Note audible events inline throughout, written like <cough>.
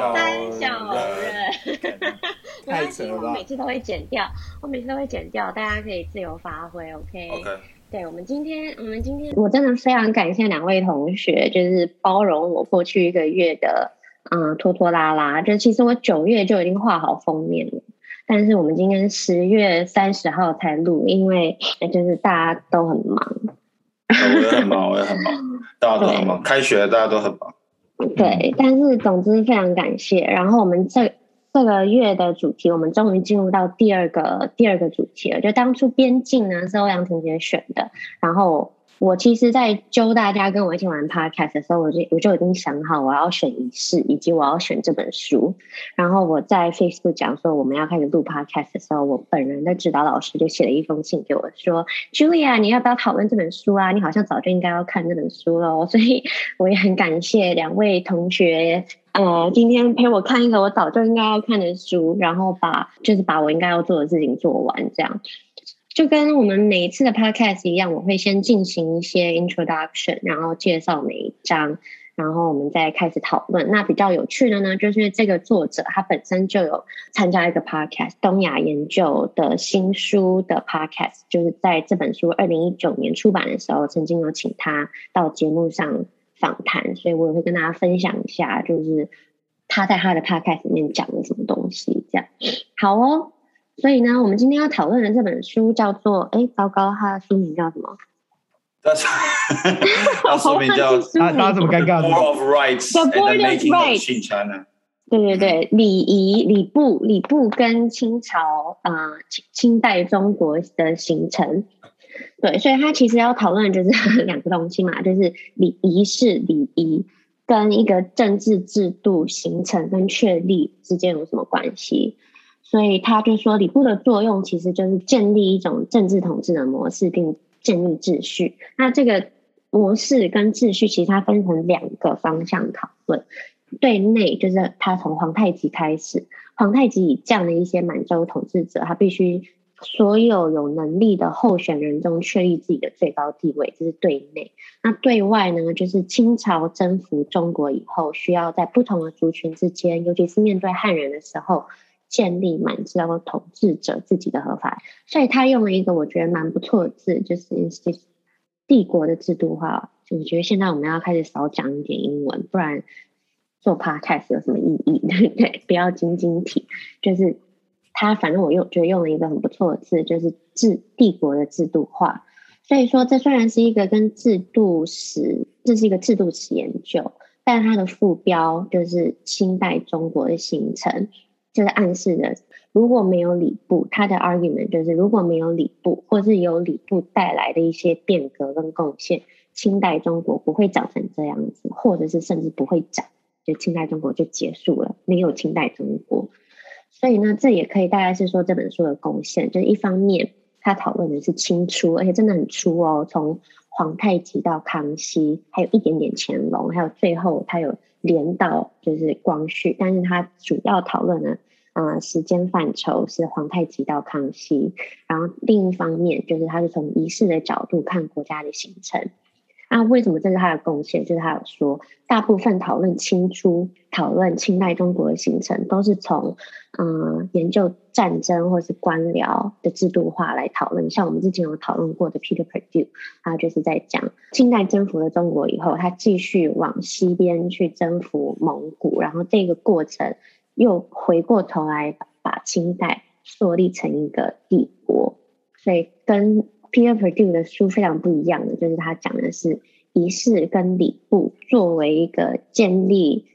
小三小人，<laughs> 太扯了，我每次都会剪掉，我每次都会剪掉，大家可以自由发挥，OK？OK。Okay? Okay. 对，我们今天，我们今天，我真的非常感谢两位同学，就是包容我过去一个月的，嗯，拖拖拉拉。就其实我九月就已经画好封面了，但是我们今天十月三十号才录，因为 <laughs> 就是大家都很忙。我也很忙，我也很忙，大家都很忙。<laughs> 开学，大家都很忙。对，但是总之非常感谢。然后我们这。这个月的主题，我们终于进入到第二个第二个主题了。就当初边境呢是欧阳婷姐选的，然后我其实，在揪大家跟我一起玩 podcast 的时候，我就我就已经想好我要选仪式，以及我要选这本书。然后我在 Facebook 讲说我们要开始录 podcast 的时候，我本人的指导老师就写了一封信给我说：“Julia，你要不要讨论这本书啊？你好像早就应该要看这本书了。<laughs> ”所以我也很感谢两位同学。呃，今天陪我看一个我早就应该要看的书，然后把就是把我应该要做的事情做完，这样就跟我们每一次的 podcast 一样，我会先进行一些 introduction，然后介绍每一章，然后我们再开始讨论。那比较有趣的呢，就是这个作者他本身就有参加一个 podcast，东亚研究的新书的 podcast，就是在这本书二零一九年出版的时候，曾经有请他到节目上。访谈，所以我也会跟大家分享一下，就是他在他的 podcast 里面讲了什么东西，这样好哦。所以呢，我们今天要讨论的这本书叫做……哎，糟糕，它的书名叫什么？<laughs> 它书名叫……大家这么尴尬 Board of Rights The making of Rights。对对对，礼仪、礼部、礼部跟清朝啊、呃，清代中国的形成。对，所以他其实要讨论的就是 <laughs> 两个东西嘛，就是礼仪式礼仪跟一个政治制度形成跟确立之间有什么关系。所以他就说，礼部的作用其实就是建立一种政治统治的模式，并建立秩序。那这个模式跟秩序，其实它分成两个方向讨论。对内就是他从皇太极开始，皇太极以这样的一些满洲统治者，他必须。所有有能力的候选人中确立自己的最高地位，这是对内。那对外呢？就是清朝征服中国以后，需要在不同的族群之间，尤其是面对汉人的时候，建立满洲统治者自己的合法。所以他用了一个我觉得蛮不错的字，就是帝国的制度化。我觉得现在我们要开始少讲一点英文，不然做 podcast 有什么意义？对 <laughs> 不对？不要晶晶体，就是。他反正我用觉得用了一个很不错的字，就是制帝国的制度化。所以说，这虽然是一个跟制度史，这是一个制度史研究，但它的副标就是清代中国的形成，就是暗示的如果没有礼部，他的 argument 就是如果没有礼部，或是有礼部带来的一些变革跟贡献，清代中国不会长成这样子，或者是甚至不会长，就清代中国就结束了，没有清代中国。所以呢，这也可以大概是说这本书的贡献，就是一方面他讨论的是清初，而且真的很初哦，从皇太极到康熙，还有一点点乾隆，还有最后他有连到就是光绪，但是他主要讨论的呃时间范畴是皇太极到康熙，然后另一方面就是他是从仪式的角度看国家的形成。那为什么这是他的贡献？就是他有说，大部分讨论清初、讨论清代中国的形成，都是从嗯研究战争或是官僚的制度化来讨论。像我们之前有讨论过的 Peter Perdue，他就是在讲清代征服了中国以后，他继续往西边去征服蒙古，然后这个过程又回过头来把清代树立成一个帝国，所以跟。Peter Perdue 的书非常不一样的，就是他讲的是仪式跟礼部作为一个建立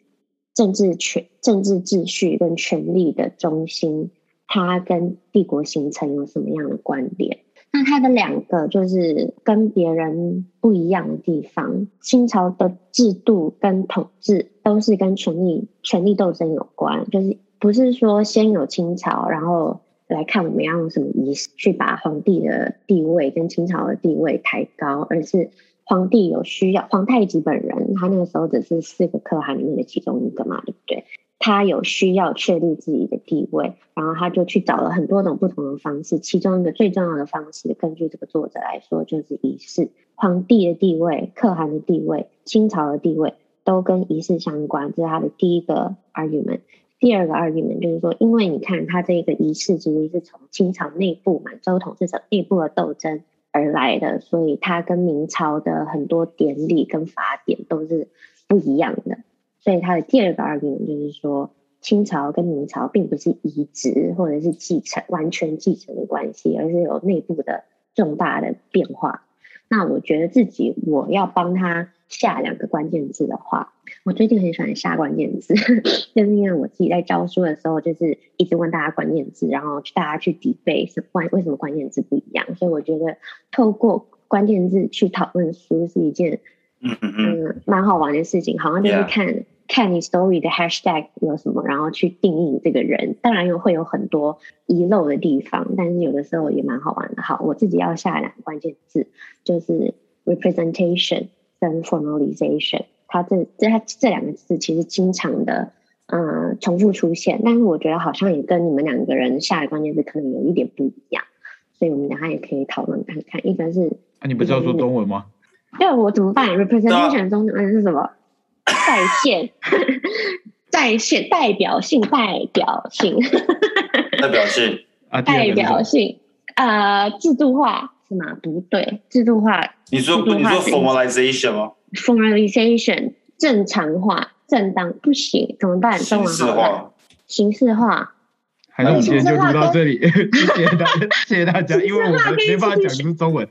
政治权、政治秩序跟权力的中心，他跟帝国形成有什么样的关联？那他的两个就是跟别人不一样的地方，清朝的制度跟统治都是跟权力、权力斗争有关，就是不是说先有清朝，然后。来看我们要用什么仪式去把皇帝的地位跟清朝的地位抬高，而是皇帝有需要，皇太极本人他那个时候只是四个可汗里面的其中一个嘛，对不对？他有需要确立自己的地位，然后他就去找了很多种不同的方式，其中一个最重要的方式，根据这个作者来说，就是仪式。皇帝的地位、可汗的地位、清朝的地位都跟仪式相关，这是他的第一个 argument。第二个 argument 就是说，因为你看他这个仪式其实是从清朝内部满洲统治者内部的斗争而来的，所以它跟明朝的很多典礼跟法典都是不一样的。所以他的第二个 argument 就是说，清朝跟明朝并不是移植或者是继承完全继承的关系，而是有内部的重大的变化。那我觉得自己我要帮他下两个关键字的话，我最近很喜欢下关键字，<laughs> 就是因为我自己在教书的时候，就是一直问大家关键字，然后大家去 debate 是关为什么关键字不一样。所以我觉得透过关键字去讨论书是一件嗯嗯蛮好玩的事情，好像就是看。看你 story 的 hashtag 有什么，然后去定义这个人。当然又会有很多遗漏的地方，但是有的时候也蛮好玩的。好，我自己要下两个关键字，就是 representation 跟 formalization。它这这它这两个字其实经常的嗯、呃、重复出现，但是我觉得好像也跟你们两个人下的关键字可能有一点不一样，所以我们等下也可以讨论看看。一个是，啊，你不是要说中文吗？对，我怎么办？representation 中文是什么？在线，<laughs> 在线，代表性，代表性，代表性啊，代表性，呃，制度化是吗？不对，制度化。你说你说 formalization 吗？formalization 正常化，正当不行，怎么办？形式化，形式化。还是我们今天就录到这里，<laughs> 谢谢大家，谢谢大家，因为我们没办法讲出中文。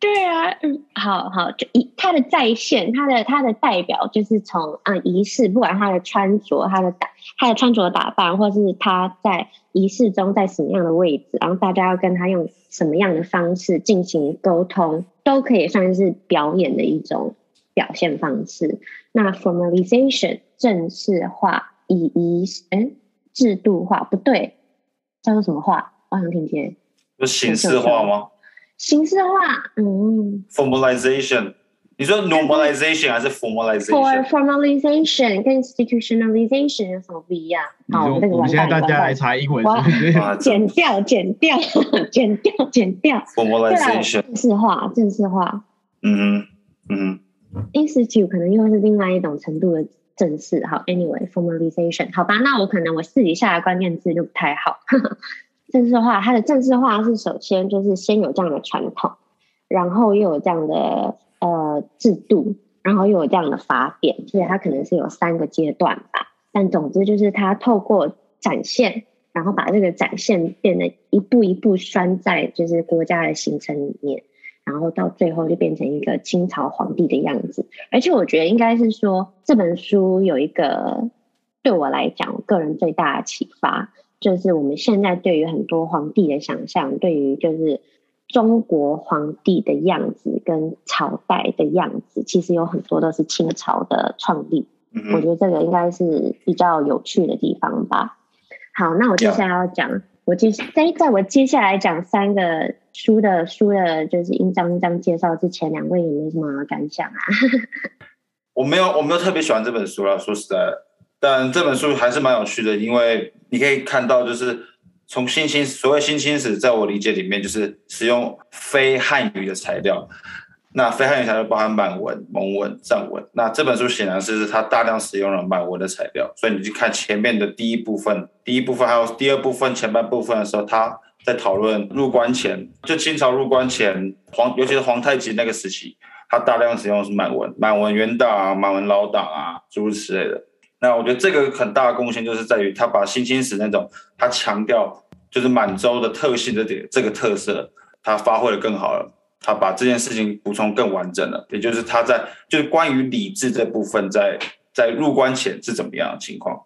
对啊，嗯，好好，就一他的在线，他的他的代表就是从啊仪式，不管他的穿着，他的打，他的穿着打扮，或是他在仪式中在什么样的位置，然后大家要跟他用什么样的方式进行沟通，都可以算是表演的一种表现方式。那 formalization 正式化，以仪哎制度化不对，叫做什么化？我想听见，有形式化吗？形式化，嗯，formalization，你说 normalization 还是 formalization？for formalization 跟 institutionalization 有什么不一样？好，那个我们现在大家来查英文，剪掉，剪掉，剪掉，剪掉。formalization 正式化，正式化。嗯嗯，institute 可能又是另外一种程度的正式。好，anyway，formalization，好吧，那我可能我自己下的关键字就不太好。正式化，它的正式化是首先就是先有这样的传统，然后又有这样的呃制度，然后又有这样的法典，所以它可能是有三个阶段吧。但总之就是它透过展现，然后把这个展现变得一步一步拴在就是国家的形成里面，然后到最后就变成一个清朝皇帝的样子。而且我觉得应该是说这本书有一个对我来讲个人最大的启发。就是我们现在对于很多皇帝的想象，对于就是中国皇帝的样子跟朝代的样子，其实有很多都是清朝的创立。嗯、我觉得这个应该是比较有趣的地方吧。好，那我接下来要讲.我接在在我接下来讲三个书的书的，就是一章一章介绍之前，两位有没有什么感想啊？<laughs> 我没有，我没有特别喜欢这本书了，说实在。但这本书还是蛮有趣的，因为你可以看到，就是从新清所谓新清史，在我理解里面，就是使用非汉语的材料。那非汉语材料包含满文、蒙文、藏文。那这本书显然是它大量使用了满文的材料，所以你去看前面的第一部分、第一部分还有第二部分前半部分的时候，他在讨论入关前，就清朝入关前皇，尤其是皇太极那个时期，他大量使用是满文、满文元档啊、满文老档啊，诸如此类的。那我觉得这个很大的贡献就是在于他把新清史那种他强调就是满洲的特性的点这个特色，他发挥的更好了。他把这件事情补充更完整了，也就是他在就是关于理制这部分在在入关前是怎么样的情况。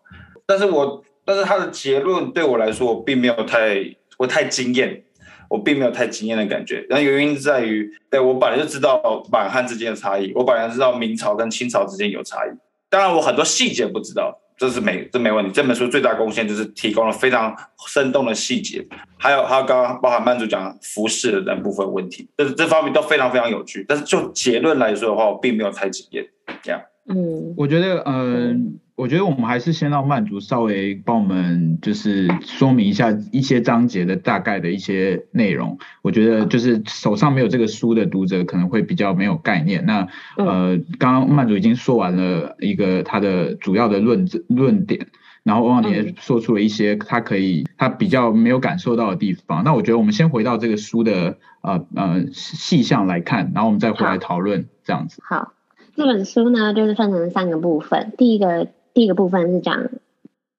但是我但是他的结论对我来说我并没有太我太惊艳，我并没有太惊艳的感觉。那原因在于，对我本来就知道满汉之间的差异，我本来知道明朝跟清朝之间有差异。当然，我很多细节不知道，这是没这没问题。这本书最大贡献就是提供了非常生动的细节，还有还有刚刚包含曼主讲服饰的那部分问题，这这方面都非常非常有趣。但是就结论来说的话，我并没有太惊艳。这样，嗯，我觉得，嗯、呃，我觉得我们还是先让曼竹稍微帮我们就是说明一下一些章节的大概的一些内容。我觉得就是手上没有这个书的读者可能会比较没有概念。那呃，刚刚曼竹已经说完了一个他的主要的论论点，然后欧阳也说出了一些他可以他比较没有感受到的地方。那我觉得我们先回到这个书的呃呃细项来看，然后我们再回来讨论这样子。好，这本书呢就是分成三个部分，第一个。第一个部分是讲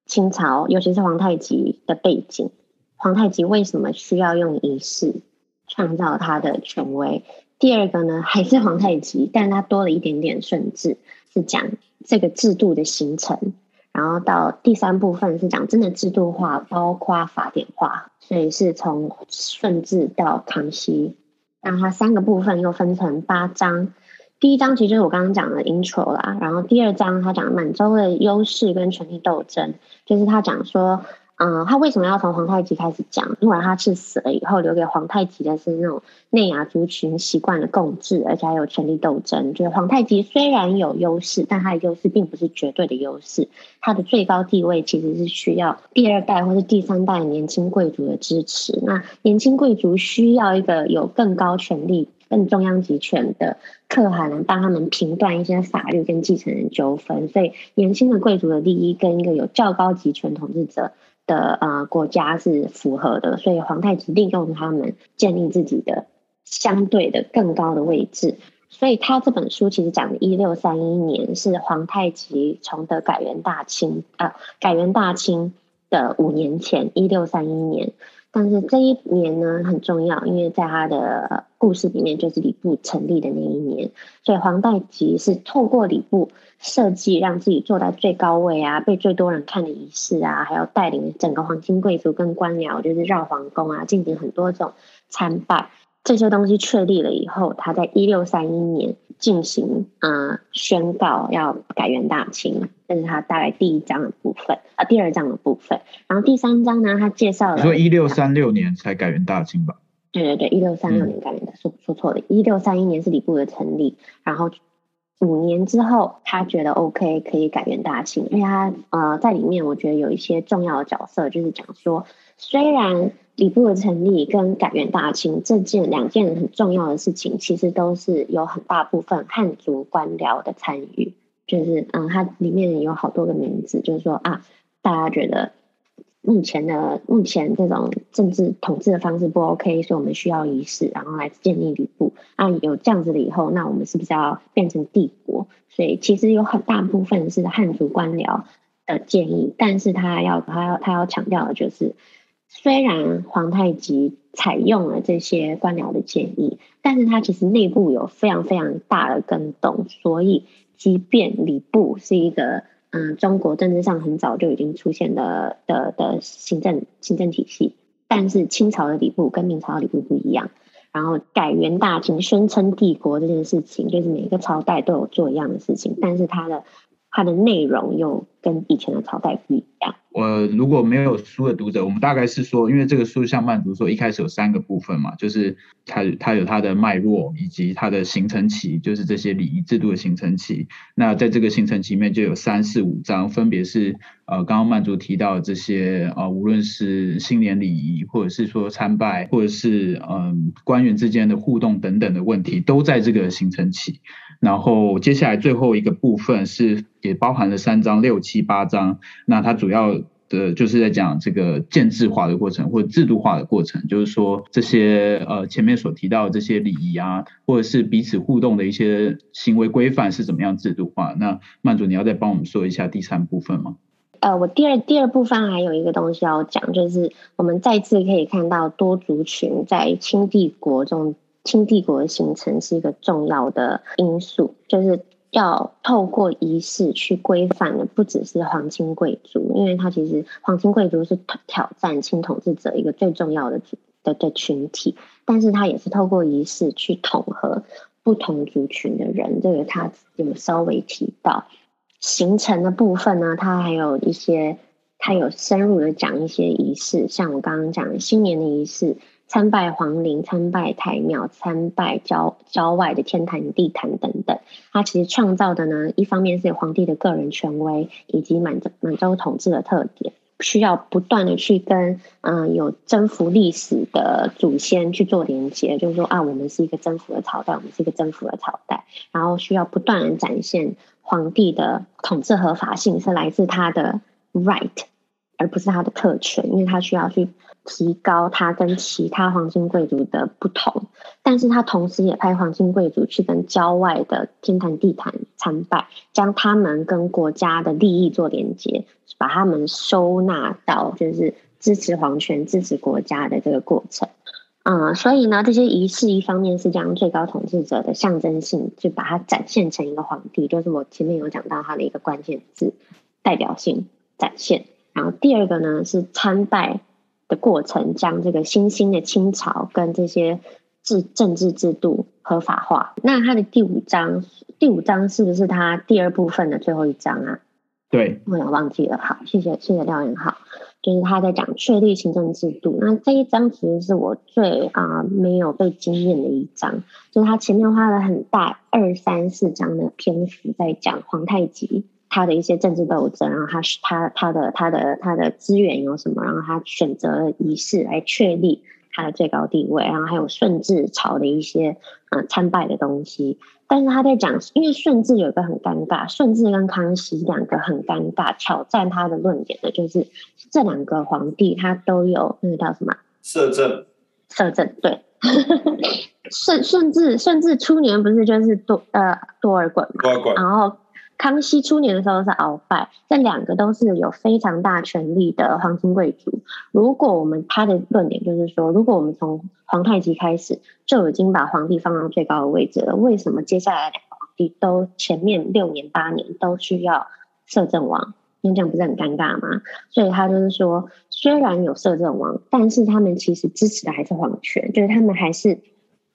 清朝，尤其是皇太极的背景。皇太极为什么需要用仪式创造他的权威？第二个呢，还是皇太极，但他多了一点点顺治，是讲这个制度的形成。然后到第三部分是讲真的制度化，包括法典化，所以是从顺治到康熙。那它三个部分又分成八章。第一章其实就是我刚刚讲的 intro 啦，然后第二章他讲满洲的优势跟权力斗争，就是他讲说，嗯、他为什么要从皇太极开始讲？因为他是死了以后留给皇太极的是那种内亚族群习惯的共治，而且还有权力斗争。就是皇太极虽然有优势，但他的优势并不是绝对的优势，他的最高地位其实是需要第二代或是第三代年轻贵族的支持。那年轻贵族需要一个有更高权力。更中央集权的可汗能帮他们评断一些法律跟继承人纠纷，所以年轻的贵族的利益跟一个有较高集权统治者的呃国家是符合的，所以皇太极利用他们建立自己的相对的更高的位置。所以他这本书其实讲的一六三一年是皇太极崇德改元大清啊、改元大清的五年前，一六三一年。但是这一年呢很重要，因为在他的故事里面就是礼部成立的那一年，所以皇太极是透过礼部设计，让自己坐在最高位啊，被最多人看的仪式啊，还有带领整个皇亲贵族跟官僚，就是绕皇宫啊，进行很多种参拜。这些东西确立了以后，他在一六三一年进行啊、呃、宣告要改元大清，这是他大概第一章的部分啊、呃，第二章的部分。然后第三章呢，他介绍了，说一六三六年才改元大清吧？对对对，一六三六年改元的，说说错了，一六三一年是礼部的成立，然后五年之后他觉得 OK 可以改元大清，因为他呃在里面我觉得有一些重要的角色，就是讲说虽然。礼部的成立跟改元大清这件两件很重要的事情，其实都是有很大部分汉族官僚的参与。就是嗯，它里面有好多个名字，就是说啊，大家觉得目前的目前这种政治统治的方式不 OK，所以我们需要仪式，然后来建立礼部。啊，有这样子了以后，那我们是不是要变成帝国？所以其实有很大部分是汉族官僚的建议，但是他要他要他要强调的就是。虽然皇太极采用了这些官僚的建议，但是他其实内部有非常非常大的更动，所以即便礼部是一个嗯中国政治上很早就已经出现的的的行政行政体系，但是清朝的礼部跟明朝的礼部不一样。然后改元大清，宣称帝国这件事情，就是每个朝代都有做一样的事情，但是它的它的内容又跟以前的朝代不一样。呃，如果没有书的读者，我们大概是说，因为这个书像曼竹说，一开始有三个部分嘛，就是它它有它的脉络，以及它的形成期，就是这些礼仪制度的形成期。那在这个形成期里面，就有三四五章，分别是呃，刚刚曼竹提到的这些呃，无论是新年礼仪，或者是说参拜，或者是嗯、官员之间的互动等等的问题，都在这个形成期。然后接下来最后一个部分是也包含了三章六七七八章，那它主要的就是在讲这个建制化的过程或者制度化的过程，就是说这些呃前面所提到的这些礼仪啊，或者是彼此互动的一些行为规范是怎么样制度化。那曼主你要再帮我们说一下第三部分吗？呃，我第二第二部分还有一个东西要讲，就是我们再次可以看到多族群在清帝国中。清帝国的形成是一个重要的因素，就是要透过仪式去规范的，不只是皇亲贵族，因为他其实皇亲贵族是挑战清统治者一个最重要的的的群体，但是他也是透过仪式去统合不同族群的人，这个他有稍微提到形成的部分呢，他还有一些他有深入的讲一些仪式，像我刚刚讲的新年的仪式。参拜皇陵、参拜台庙、参拜郊郊外的天坛地坛等等。他其实创造的呢，一方面是皇帝的个人权威，以及满洲满洲统治的特点，需要不断的去跟嗯、有征服历史的祖先去做连接，就是说啊，我们是一个征服的朝代，我们是一个征服的朝代，然后需要不断的展现皇帝的统治合法性是来自他的 right，而不是他的特权，因为他需要去。提高他跟其他皇亲贵族的不同，但是他同时也派皇亲贵族去跟郊外的天坛地坛参拜，将他们跟国家的利益做连接，把他们收纳到就是支持皇权、支持国家的这个过程。嗯，所以呢，这些仪式一方面是将最高统治者的象征性，就把它展现成一个皇帝，就是我前面有讲到他的一个关键字，代表性展现。然后第二个呢是参拜。的过程，将这个新兴的清朝跟这些制政治制度合法化。那它的第五章，第五章是不是它第二部分的最后一章啊？对，我也忘记了。好，谢谢谢谢廖元浩，就是他在讲确立行政制度。那这一章其实是我最啊、呃、没有被惊艳的一章，就是他前面花了很大二三四章的篇幅在讲皇太极。他的一些政治斗争，然后他是他他的他的他的资源有什么，然后他选择仪式来确立他的最高地位，然后还有顺治朝的一些嗯参拜的东西。但是他在讲，因为顺治有一个很尴尬，顺治跟康熙两个很尴尬，挑战他的论点的就是这两个皇帝他都有那个叫什么摄政，摄政对，<laughs> 顺顺治顺治初年不是就是多呃多尔衮嘛，多尔衮，然后。康熙初年的时候是鳌拜，这两个都是有非常大权力的皇亲贵族。如果我们他的论点就是说，如果我们从皇太极开始就已经把皇帝放到最高的位置了，为什么接下来两个皇帝都前面六年八年都需要摄政王？因为这样不是很尴尬吗？所以他就是说，虽然有摄政王，但是他们其实支持的还是皇权，就是他们还是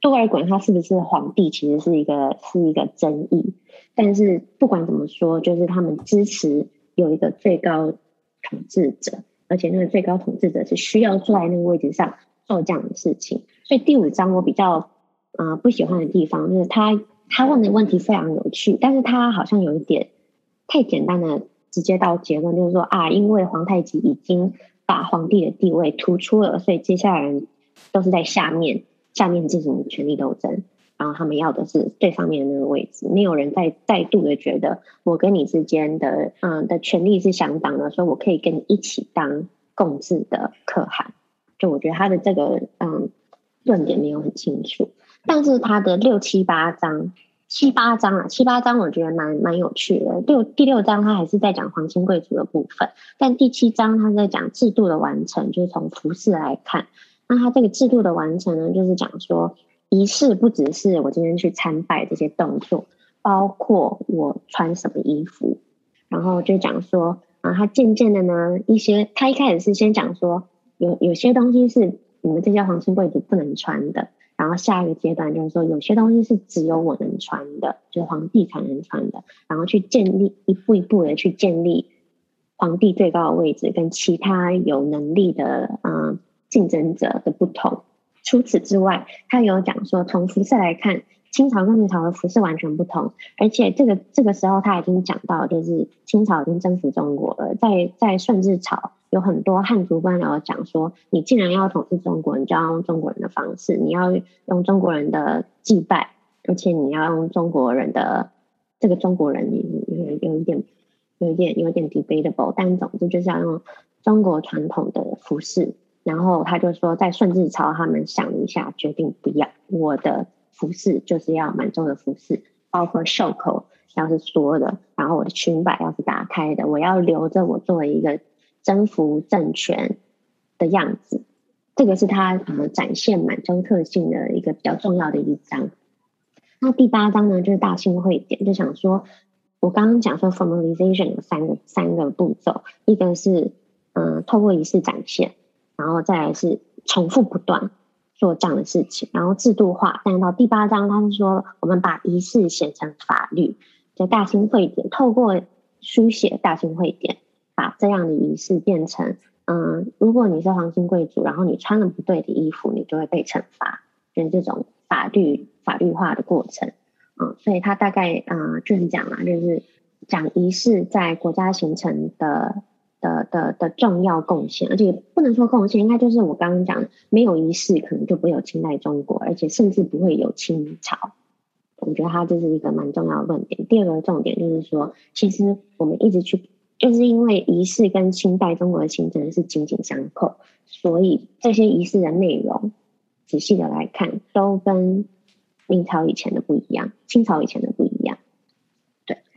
多尔衮他是不是皇帝，其实是一个是一个争议。但是不管怎么说，就是他们支持有一个最高统治者，而且那个最高统治者是需要坐在那个位置上做这样的事情。所以第五章我比较啊、不喜欢的地方，就是他他问的问题非常有趣，但是他好像有一点太简单的直接到结论，就是说啊，因为皇太极已经把皇帝的地位突出了，所以接下来人都是在下面下面进行权力斗争。然后他们要的是最上面的那个位置，没有人再再度的觉得我跟你之间的嗯的权利是相当的，所以我可以跟你一起当共治的可汗。就我觉得他的这个嗯论点没有很清楚，但是他的六七八章七八章啊七八章我觉得蛮蛮有趣的。六第六章他还是在讲皇亲贵族的部分，但第七章他在讲制度的完成，就是从服饰来看，那他这个制度的完成呢，就是讲说。仪式不只是我今天去参拜这些动作，包括我穿什么衣服，然后就讲说啊，他渐渐的呢，一些他一开始是先讲说，有有些东西是你们这些皇亲贵族不能穿的，然后下一个阶段就是说，有些东西是只有我能穿的，就是皇帝才能穿的，然后去建立一步一步的去建立皇帝最高的位置跟其他有能力的啊竞争者的不同。除此之外，他有讲说，从服饰来看，清朝跟明朝的服饰完全不同。而且这个这个时候他已经讲到，就是清朝已经征服中国了。在在顺治朝，有很多汉族官僚讲说，你既然要统治中国，你就要用中国人的方式，你要用中国人的祭拜，而且你要用中国人的这个中国人，有有有一点有一点有一点 debatable，但总之就是要用中国传统的服饰。然后他就说，在顺治朝，他们想了一下，决定不要我的服饰，就是要满洲的服饰，包括袖口要是缩的，然后我的裙摆要是打开的，我要留着我作为一个征服政权的样子。这个是他怎么展现满洲特性的一个比较重要的一章。那第八章呢，就是大兴会典，就想说，我刚刚讲说 formalization 有三个三个步骤，一个是嗯，透过仪式展现。然后再来是重复不断做这样的事情，然后制度化。但到第八章，他是说我们把仪式写成法律，就大清会典透过书写大清会典，把这样的仪式变成嗯，如果你是皇亲贵族，然后你穿了不对的衣服，你就会被惩罚，就是这种法律法律化的过程。嗯，所以他大概嗯就是讲嘛，就是讲仪式在国家形成的的的的重要贡献，而且不能说贡献，应该就是我刚刚讲的，没有仪式可能就不会有清代中国，而且甚至不会有清朝。我觉得他这是一个蛮重要的论点。第二个重点就是说，其实我们一直去。就是因为仪式跟清代中国的形成是紧紧相扣，所以这些仪式的内容，仔细的来看，都跟明朝以前的不一样，清朝以前的不。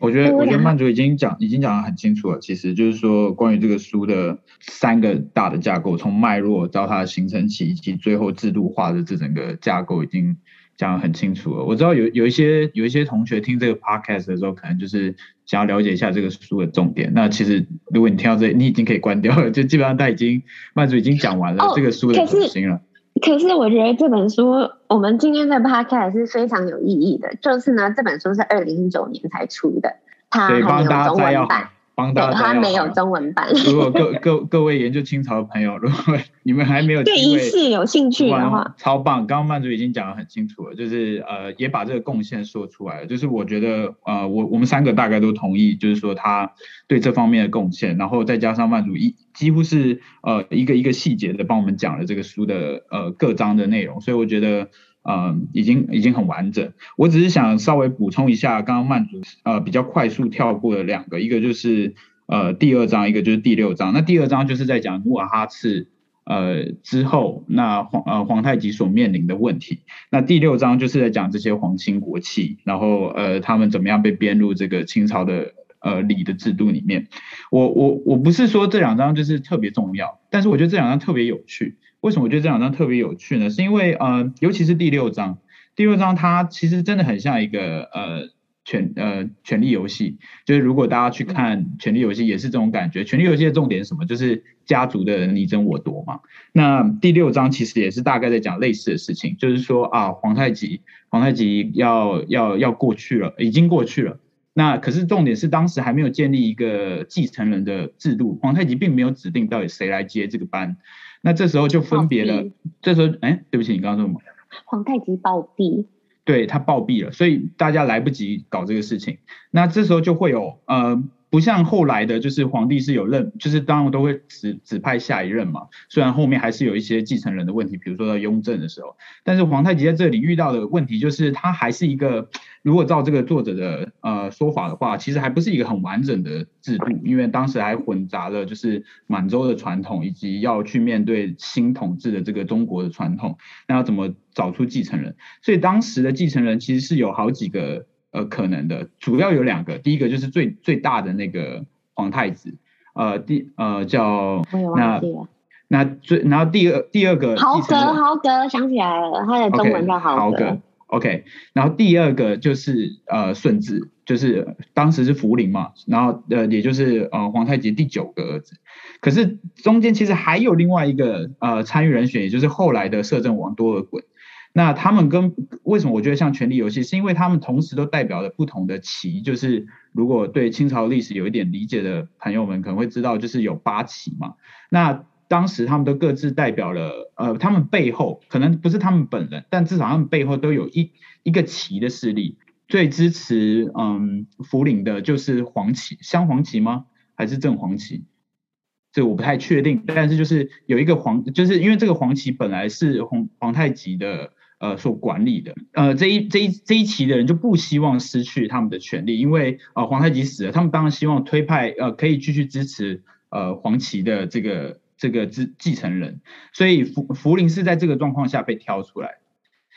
对，我觉得，我觉得曼竹已经讲，已经讲的很清楚了。其实就是说，关于这个书的三个大的架构，从脉络到它的形成期，以及最后制度化的这整个架构，已经。讲的很清楚了，我知道有有一些有一些同学听这个 podcast 的时候，可能就是想要了解一下这个书的重点。那其实如果你听到这里，你已经可以关掉了，就基本上他已经曼竹已经讲完了这个书的核心了。哦，可是，可是我觉得这本书，我们今天的 podcast 是非常有意义的。就是呢，这本书是二零一九年才出的，它还没有中文版。对，他没有中文版。如果各各各位研究清朝的朋友，如果 <laughs> 你们还没有对仪式有兴趣的话，超棒！刚刚曼主已经讲的很清楚了，就是呃，也把这个贡献说出来了。就是我觉得呃，我我们三个大概都同意，就是说他对这方面的贡献，然后再加上曼主一几乎是呃一个一个细节的帮我们讲了这个书的呃各章的内容，所以我觉得。嗯，已经已经很完整。我只是想稍微补充一下，刚刚曼竹呃比较快速跳过的两个，一个就是呃第二章，一个就是第六章。那第二章就是在讲努尔哈赤呃之后，那皇呃皇太极所面临的问题。那第六章就是在讲这些皇亲国戚，然后呃他们怎么样被编入这个清朝的呃礼的制度里面。我我我不是说这两章就是特别重要，但是我觉得这两章特别有趣。为什么我觉得这两章特别有趣呢？是因为呃，尤其是第六章，第六章它其实真的很像一个呃权呃权力游戏。就是如果大家去看权力游戏，也是这种感觉。权力游戏的重点是什么？就是家族的你争我夺嘛。那第六章其实也是大概在讲类似的事情，就是说啊，皇太极皇太极要要要过去了，已经过去了。那可是重点是当时还没有建立一个继承人的制度，皇太极并没有指定到底谁来接这个班。那这时候就分别了，这时候，哎，对不起，你刚刚说什么？皇太极暴毙，对，他暴毙了，所以大家来不及搞这个事情。那这时候就会有呃。不像后来的，就是皇帝是有任，就是当然都会指指派下一任嘛。虽然后面还是有一些继承人的问题，比如说到雍正的时候，但是皇太极在这里遇到的问题就是，他还是一个，如果照这个作者的呃说法的话，其实还不是一个很完整的制度，因为当时还混杂了就是满洲的传统，以及要去面对新统治的这个中国的传统，那要怎么找出继承人？所以当时的继承人其实是有好几个。呃，可能的主要有两个，第一个就是最最大的那个皇太子，呃，第呃叫那那最然后第二第二个豪格豪格想起来了，他的中文叫豪格。Okay, 豪格 OK，然后第二个就是呃顺治，就是当时是福临嘛，然后呃也就是呃皇太极第九个儿子，可是中间其实还有另外一个呃参与人选，也就是后来的摄政王多尔衮。那他们跟为什么我觉得像权力游戏，是因为他们同时都代表了不同的旗。就是如果对清朝历史有一点理解的朋友们可能会知道，就是有八旗嘛。那当时他们都各自代表了，呃，他们背后可能不是他们本人，但至少他们背后都有一一个旗的势力。最支持嗯福临的就是黄旗，镶黄旗吗？还是正黄旗？这我不太确定。但是就是有一个黄，就是因为这个黄旗本来是皇皇太极的。呃，所管理的，呃，这一这一这一期的人就不希望失去他们的权利，因为呃皇太极死了，他们当然希望推派呃可以继续支持呃黄旗的这个这个继继承人，所以福福临是在这个状况下被挑出来，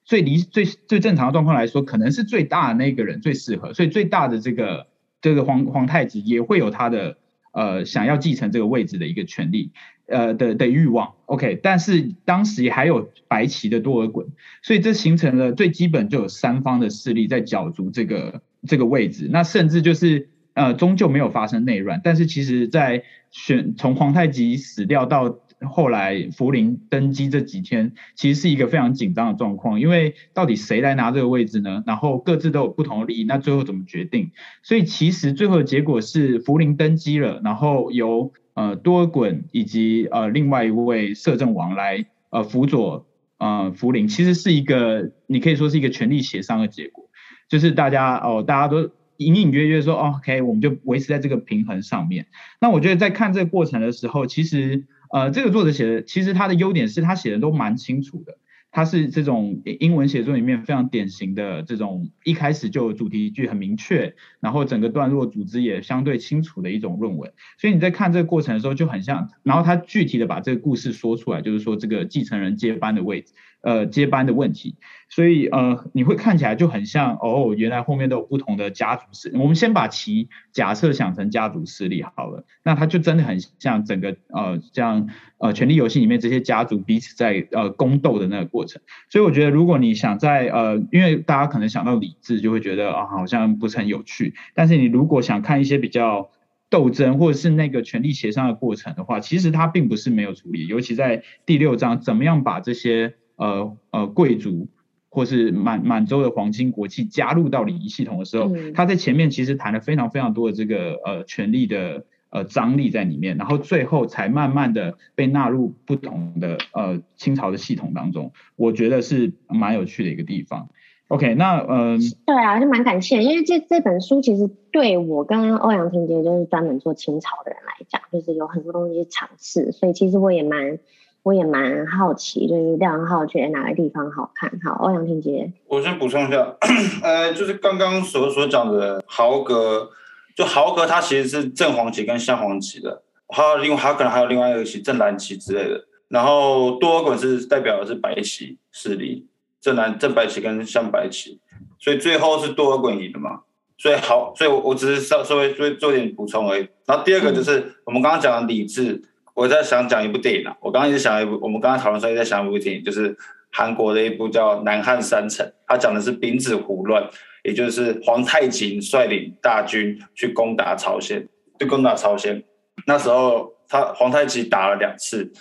最理最最正常的状况来说，可能是最大的那个人最适合，所以最大的这个这个皇皇太极也会有他的呃想要继承这个位置的一个权利。呃的的欲望，OK，但是当时也还有白旗的多尔衮，所以这形成了最基本就有三方的势力在角逐这个这个位置，那甚至就是呃终究没有发生内乱，但是其实在选从皇太极死掉到后来福临登基这几天，其实是一个非常紧张的状况，因为到底谁来拿这个位置呢？然后各自都有不同的利益，那最后怎么决定？所以其实最后的结果是福临登基了，然后由呃多尔衮以及呃另外一位摄政王来呃辅佐呃福临，其实是一个你可以说是一个权力协商的结果，就是大家哦大家都隐隐约约说，哦，OK，我们就维持在这个平衡上面。那我觉得在看这个过程的时候，其实呃这个作者写的，其实他的优点是他写的都蛮清楚的。他是这种英文写作里面非常典型的这种一开始就主题句很明确，然后整个段落组织也相对清楚的一种论文。所以你在看这个过程的时候就很像，然后他具体的把这个故事说出来，就是说这个继承人接班的位置。呃，接班的问题，所以呃，你会看起来就很像哦，原来后面都有不同的家族势。我们先把其假设想成家族势力好了，那它就真的很像整个呃，像呃，权力游戏里面这些家族彼此在呃宫斗的那个过程。所以我觉得，如果你想在呃，因为大家可能想到理智，就会觉得啊，好像不是很有趣。但是你如果想看一些比较斗争或者是那个权力协商的过程的话，其实它并不是没有处理。尤其在第六章，怎么样把这些呃呃，贵族或是满满洲的皇亲国戚加入到礼仪系统的时候，嗯、他在前面其实谈了非常非常多的这个呃权力的呃张力在里面，然后最后才慢慢的被纳入不同的呃清朝的系统当中，我觉得是蛮有趣的一个地方。OK，那嗯，呃、对啊，就蛮感谢，因为这这本书其实对我跟欧阳婷杰就是专门做清朝的人来讲，就是有很多东西尝试，所以其实我也蛮。我也蛮好奇，就是亮浩觉得哪个地方好看？好，欧阳婷杰，我先补充一下，呃，就是刚刚所所讲的豪格，就豪格，它其实是正黄旗跟镶黄旗的，还有另外还可能还有另外一个旗正蓝旗之类的。然后多尔衮是代表的是白旗势力，正蓝正白旗跟镶白旗，所以最后是多尔衮赢的嘛。所以好，所以我我只是稍稍微做做一点补充而已。然后第二个就是我们刚刚讲的理智。我在想讲一部电影啊，我刚刚一直想一部，我们刚刚讨论时候也在想一部电影，就是韩国的一部叫《南汉三城》，它讲的是丙子胡乱，也就是皇太极率领大军去攻打朝鲜，去攻打朝鲜。那时候他皇太极打了两次。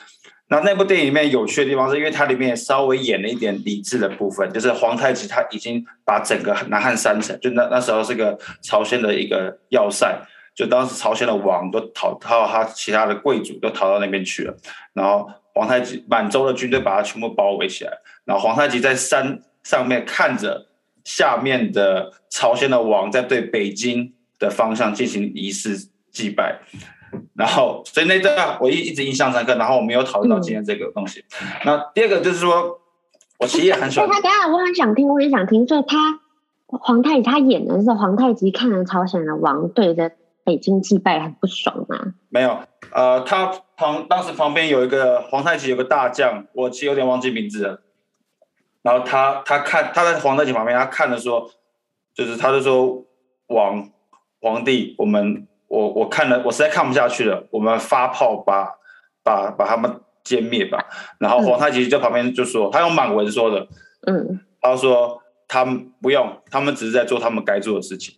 那那部电影里面有趣的地方是，因为它里面稍微演了一点理智的部分，就是皇太极他已经把整个南汉三城，就那那时候是个朝鲜的一个要塞。就当时朝鲜的王都逃，到他其他的贵族都逃到那边去了，然后皇太极满洲的军队把他全部包围起来，然后皇太极在山上面看着下面的朝鲜的王在对北京的方向进行仪式祭拜，然后所以那段我一一直印象深刻，然后我没有讨论到今天这个东西。嗯、那第二个就是说，我其实也很喜欢。他等下我很想听，我也想听，所以他皇太极他演的是皇太极看着朝鲜的王对着。北京祭拜很不爽吗？没有，呃，他旁当时旁边有一个皇太极，有个大将，我其实有点忘记名字了。然后他他看他在皇太极旁边，他看的说，就是他就说王皇帝，我们我我看了，我实在看不下去了，我们发炮把把把他们歼灭吧。然后皇太极在旁边就说，嗯、他用满文说的，嗯，他说他们不用，他们只是在做他们该做的事情。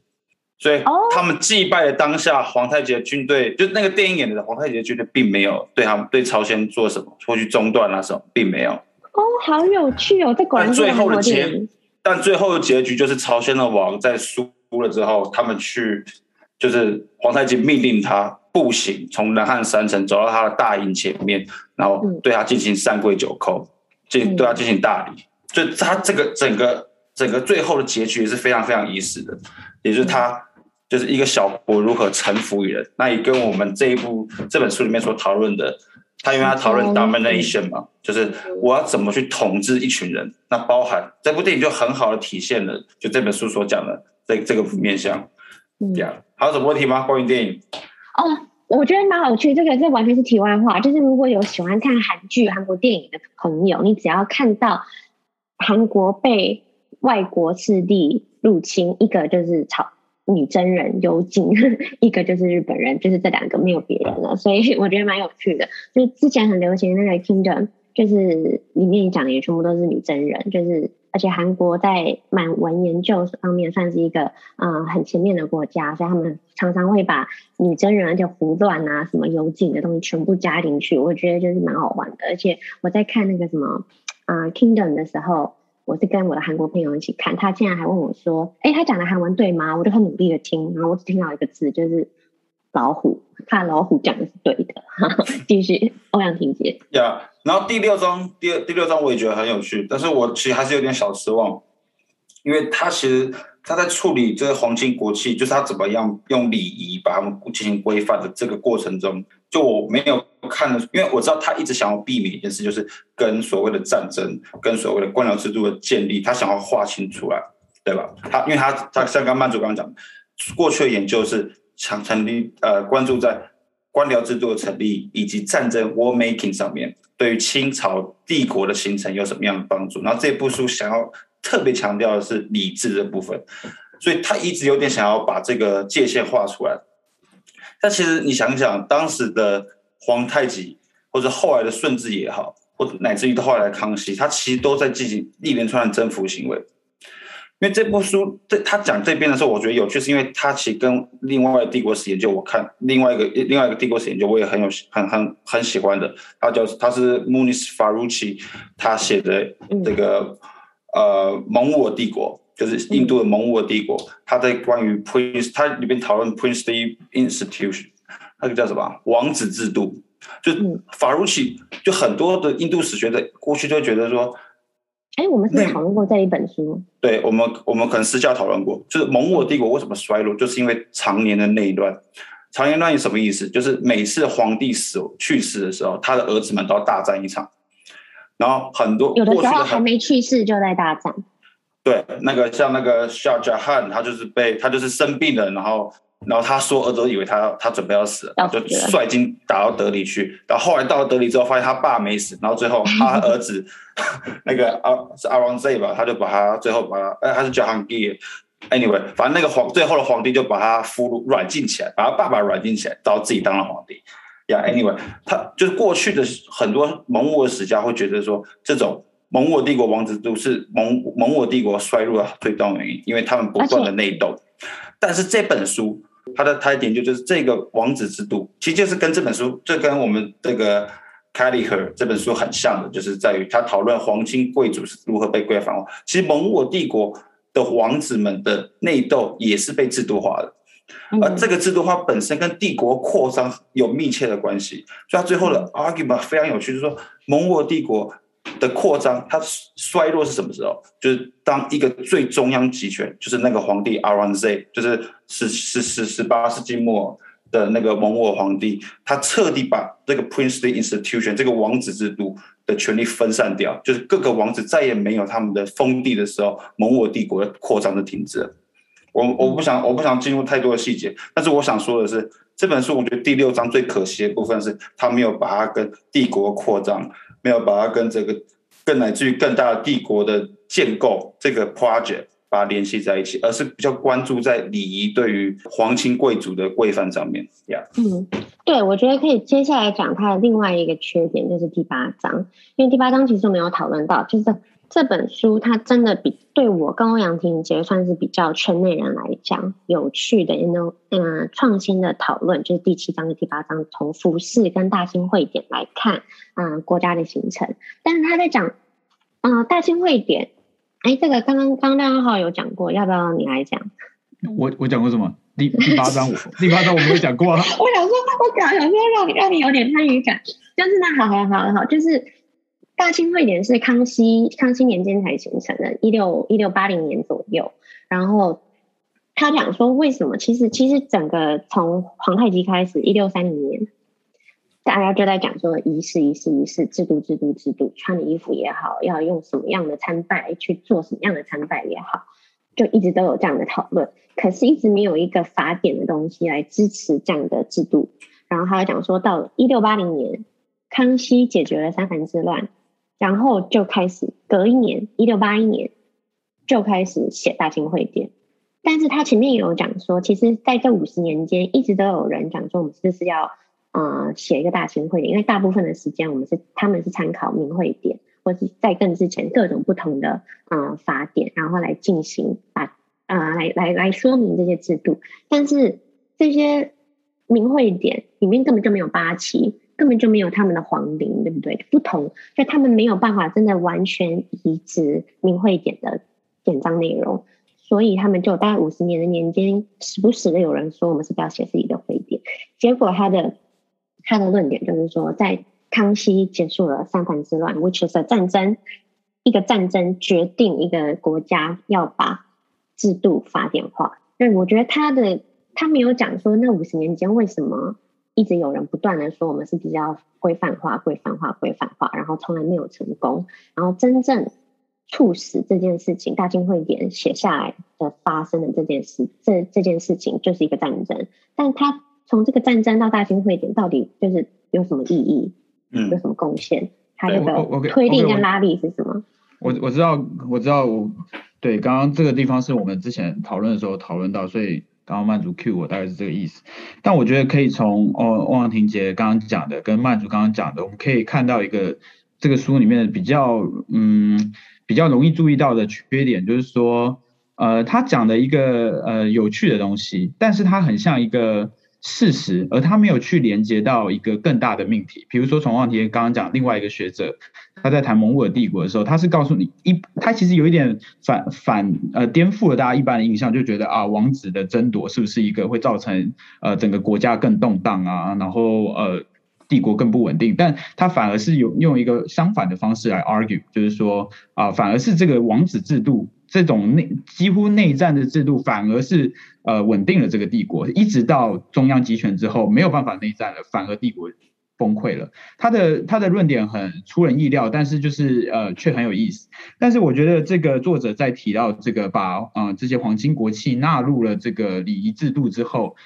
所以他们祭拜的当下，皇太极的军队就那个电影演的皇太极的军队，并没有对他们对朝鲜做什么，或去中断啊什么，并没有。哦，好有趣哦！在广最后的结，但最后的结局就是朝鲜的王在输了之后，他们去就是皇太极命令他步行从南汉山城走到他的大营前面，然后对他进行三跪九叩，进、嗯、对他进行大礼。就他这个整个整个最后的结局也是非常非常仪式的。也就是他，就是一个小国如何臣服于人，那也跟我们这一部这本书里面所讨论的，他因为他讨论 domination 嘛，就是我要怎么去统治一群人，那包含这部电影就很好的体现了，就这本书所讲的这这个面向。这样，还有什么问题吗？关于电影？哦，我觉得蛮有趣，这个这完全是题外话，就是如果有喜欢看韩剧、韩国电影的朋友，你只要看到韩国被外国势力。入侵一个就是草女真人幽静，<laughs> 一个就是日本人，就是这两个没有别人了，所以我觉得蛮有趣的。就是之前很流行那个 Kingdom，就是里面讲的也全部都是女真人，就是而且韩国在满文研究方面算是一个嗯、很前面的国家，所以他们常常会把女真人而且胡乱啊什么幽静的东西全部加进去，我觉得就是蛮好玩的。而且我在看那个什么啊、Kingdom 的时候。我是跟我的韩国朋友一起看，他竟然还问我说：“哎，他讲的韩文对吗？”我就很努力的听，然后我只听到一个字，就是“老虎”。他的老虎讲的是对的。<laughs> 继续欧阳婷姐。呀、然后第六章，第二第六章我也觉得很有趣，但是我其实还是有点小失望，因为他其实他在处理这个皇亲国戚，就是他怎么样用礼仪把他们进行规范的这个过程中，就我没有看的，因为我知道他一直想要避免一件事，就是跟所谓的战争、跟所谓的官僚制度的建立，他想要划清出来，对吧？他因为他他像刚曼主刚刚讲，过去的研究是想成立呃关注在。官僚制度的成立以及战争 war making 上面，对于清朝帝国的形成有什么样的帮助？然后这部书想要特别强调的是理智的部分，所以他一直有点想要把这个界限画出来。但其实你想想，当时的皇太极，或者后来的顺治也好，或者乃至于后来的康熙，他其实都在进行一连串的征服行为。因为这部书，这他讲这边的时候，我觉得有趣，是因为他其实跟另外一个帝国史研究，我看另外一个另外一个帝国史研究，我也很有很很很喜欢的，他叫他是 Munis Faruqi，他写的这个呃蒙兀帝国，就是印度的蒙兀帝国，他在关于 Prince，他里面讨论 Princely Institution，那个叫什么王子制度，就 Faruqi，就很多的印度史学的过去就觉得说。哎，我们是讨论过这一本书。对我们，我们可能私下讨论过，就是蒙我帝国为什么衰落，就是因为常年的内乱。常年乱是什么意思？就是每次皇帝死去世的时候，他的儿子们都要大战一场。然后很多有的时候还没去世就在大战。对，那个像那个夏加汗，他就是被他就是生病了，然后。然后他说，儿子都以为他他准备要死了，就率军打到德里去。然后后来到了德里之后，发现他爸没死。然后最后他儿子 <laughs> 那个阿是阿王 Z 吧，他就把他最后把他，哎，他是叫汉吉。Anyway，反正那个皇最后的皇帝就把他俘虏软禁起来，把他爸爸软禁起来，然后自己当了皇帝。呀，Anyway，他就是过去的很多蒙古史家会觉得说，这种蒙古帝国王子都是蒙蒙古帝国衰落的最重要原因，因为他们不断的内斗。但是这本书。它的他的研究就是这个王子制度，其实就是跟这本书，这跟我们这个 Kelleher 这本书很像的，就是在于他讨论皇亲贵族是如何被规范化。其实蒙古帝国的王子们的内斗也是被制度化的，而这个制度化本身跟帝国扩张有密切的关系。所以他最后的 argument 非常有趣，就是说蒙古帝国。的扩张，它衰落是什么时候？就是当一个最中央集权，就是那个皇帝 Aurangzeb，就是十十十十八世纪末的那个蒙古皇帝，他彻底把这个 princely institution 这个王子制度的权力分散掉，就是各个王子再也没有他们的封地的时候，蒙我帝国的扩张就停止了。我我不想我不想进入太多的细节，但是我想说的是，这本书我觉得第六章最可惜的部分是，他没有把它跟帝国扩张。没有把它跟这个更乃至于更大的帝国的建构这个 project 把它联系在一起，而是比较关注在礼仪对于皇亲贵族的规范上面。Yeah. 嗯，对，我觉得可以接下来讲它的另外一个缺点，就是第八章，因为第八章其实没有讨论到，就是。这本书它真的比对我跟欧阳婷姐算是比较圈内人来讲有趣的嗯创新的讨论，就是第七章跟第八章从服饰跟大清会典来看，嗯国家的形成。但是他在讲，啊、嗯、大清会典，哎这个刚刚刚刚好有讲过，要不要你来讲？我我讲过什么？第第八章我第八章我没有讲过啊。<laughs> 我想说，我讲想说让你让你有点参与感，就是那好好好好，就是。大清会典是康熙康熙年间才形成的，一六一六八零年左右。然后他讲说，为什么？其实其实整个从皇太极开始，一六三零年，大家就在讲说仪式仪式仪式，制度制度制度，穿的衣服也好，要用什么样的参拜去做什么样的参拜也好，就一直都有这样的讨论。可是，一直没有一个法典的东西来支持这样的制度。然后他讲说，到一六八零年，康熙解决了三藩之乱。然后就开始，隔一年，一六八一年就开始写《大清会典》，但是他前面也有讲说，其实在这五十年间，一直都有人讲说，我们是不是要呃写一个《大清会典》，因为大部分的时间我们是他们是参考《明会典》，或是在更之前各种不同的呃法典，然后来进行把呃来来来说明这些制度，但是这些《明会典》里面根本就没有八旗。根本就没有他们的皇陵，对不对？不同，就他们没有办法真的完全移植明会典的典章内容，所以他们就大概五十年的年间，时不时的有人说我们是不要写自己的会典，结果他的他的论点就是说，在康熙结束了三藩之乱，which is a 战争，一个战争决定一个国家要把制度法典化。对，我觉得他的他没有讲说那五十年间为什么一直有人不断的说我们是比较规范化、规范化、规范化，然后从来没有成功，然后真正。促使这件事情，大清会典写下来的发生的这件事，这这件事情就是一个战争。但他从这个战争到大清会典，到底就是有什么意义？嗯，有什么贡献？他这个推力跟拉力是什么？我我知道，我知道，我对刚刚这个地方是我们之前讨论的时候讨论到，所以刚刚曼竹 Q 我大概是这个意思。但我觉得可以从哦，欧阳婷杰刚刚讲的跟曼竹刚刚讲的，我们可以看到一个这个书里面的比较嗯。比较容易注意到的缺点就是说，呃，他讲的一个呃有趣的东西，但是他很像一个事实，而他没有去连接到一个更大的命题。比如说，从旺田刚刚讲另外一个学者，他在谈蒙古帝国的时候，他是告诉你一，他其实有一点反反呃颠覆了大家一般的印象，就觉得啊，王子的争夺是不是一个会造成呃整个国家更动荡啊，然后呃。帝国更不稳定，但他反而是有用一个相反的方式来 argue，就是说啊，反而是这个王子制度这种内几乎内战的制度，反而是呃稳定了这个帝国，一直到中央集权之后没有办法内战了，反而帝国崩溃了。他的他的论点很出人意料，但是就是呃却很有意思。但是我觉得这个作者在提到这个把啊、呃、这些皇亲国戚纳入了这个礼仪制度之后。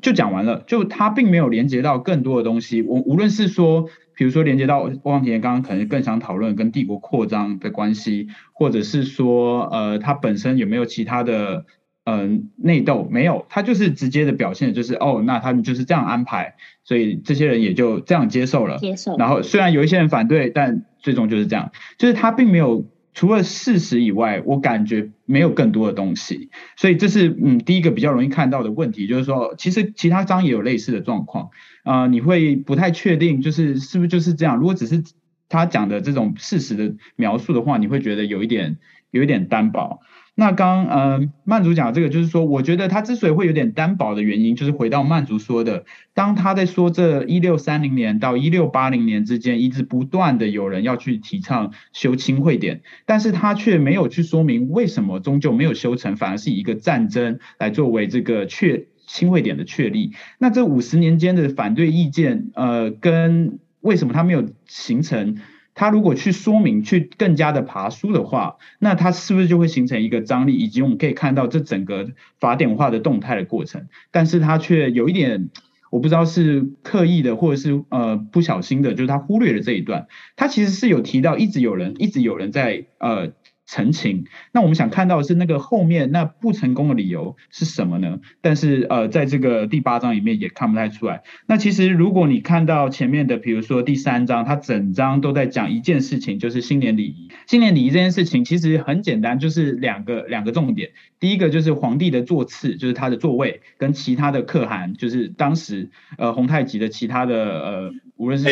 就讲完了，就他并没有连接到更多的东西。我无论是说，比如说连接到汪田刚刚可能更想讨论跟帝国扩张的关系，或者是说，呃，他本身有没有其他的，嗯、呃，内斗？没有，他就是直接的表现，就是哦，那他们就是这样安排，所以这些人也就这样接受了。接受。然后虽然有一些人反对，但最终就是这样，就是他并没有。除了事实以外，我感觉没有更多的东西，所以这是嗯第一个比较容易看到的问题，就是说其实其他章也有类似的状况啊，呃，你会不太确定就是是不是就是这样。如果只是他讲的这种事实的描述的话，你会觉得有一点有一点单薄。那刚呃曼竹讲的这个，就是说，我觉得他之所以会有点单薄的原因，就是回到曼竹说的，当他在说这一六三零年到一六八零年之间，一直不断的有人要去提倡修清会典，但是他却没有去说明为什么终究没有修成，反而是一个战争来作为这个确清会点的确立。那这五十年间的反对意见，呃，跟为什么他没有形成？他如果去说明，去更加的爬梳的话，那他是不是就会形成一个张力？以及我们可以看到这整个法典化的动态的过程，但是他却有一点，我不知道是刻意的，或者是呃不小心的，就是他忽略了这一段。他其实是有提到，一直有人，一直有人在呃。陈情，那我们想看到的是那个后面那不成功的理由是什么呢？但是呃，在这个第八章里面也看不太出来。那其实如果你看到前面的，比如说第三章，它整章都在讲一件事情，就是新年礼仪。新年礼仪这件事情其实很简单，就是两个两个重点。第一个就是皇帝的座次，就是他的座位，跟其他的可汗，就是当时呃皇太极的其他的呃，无论是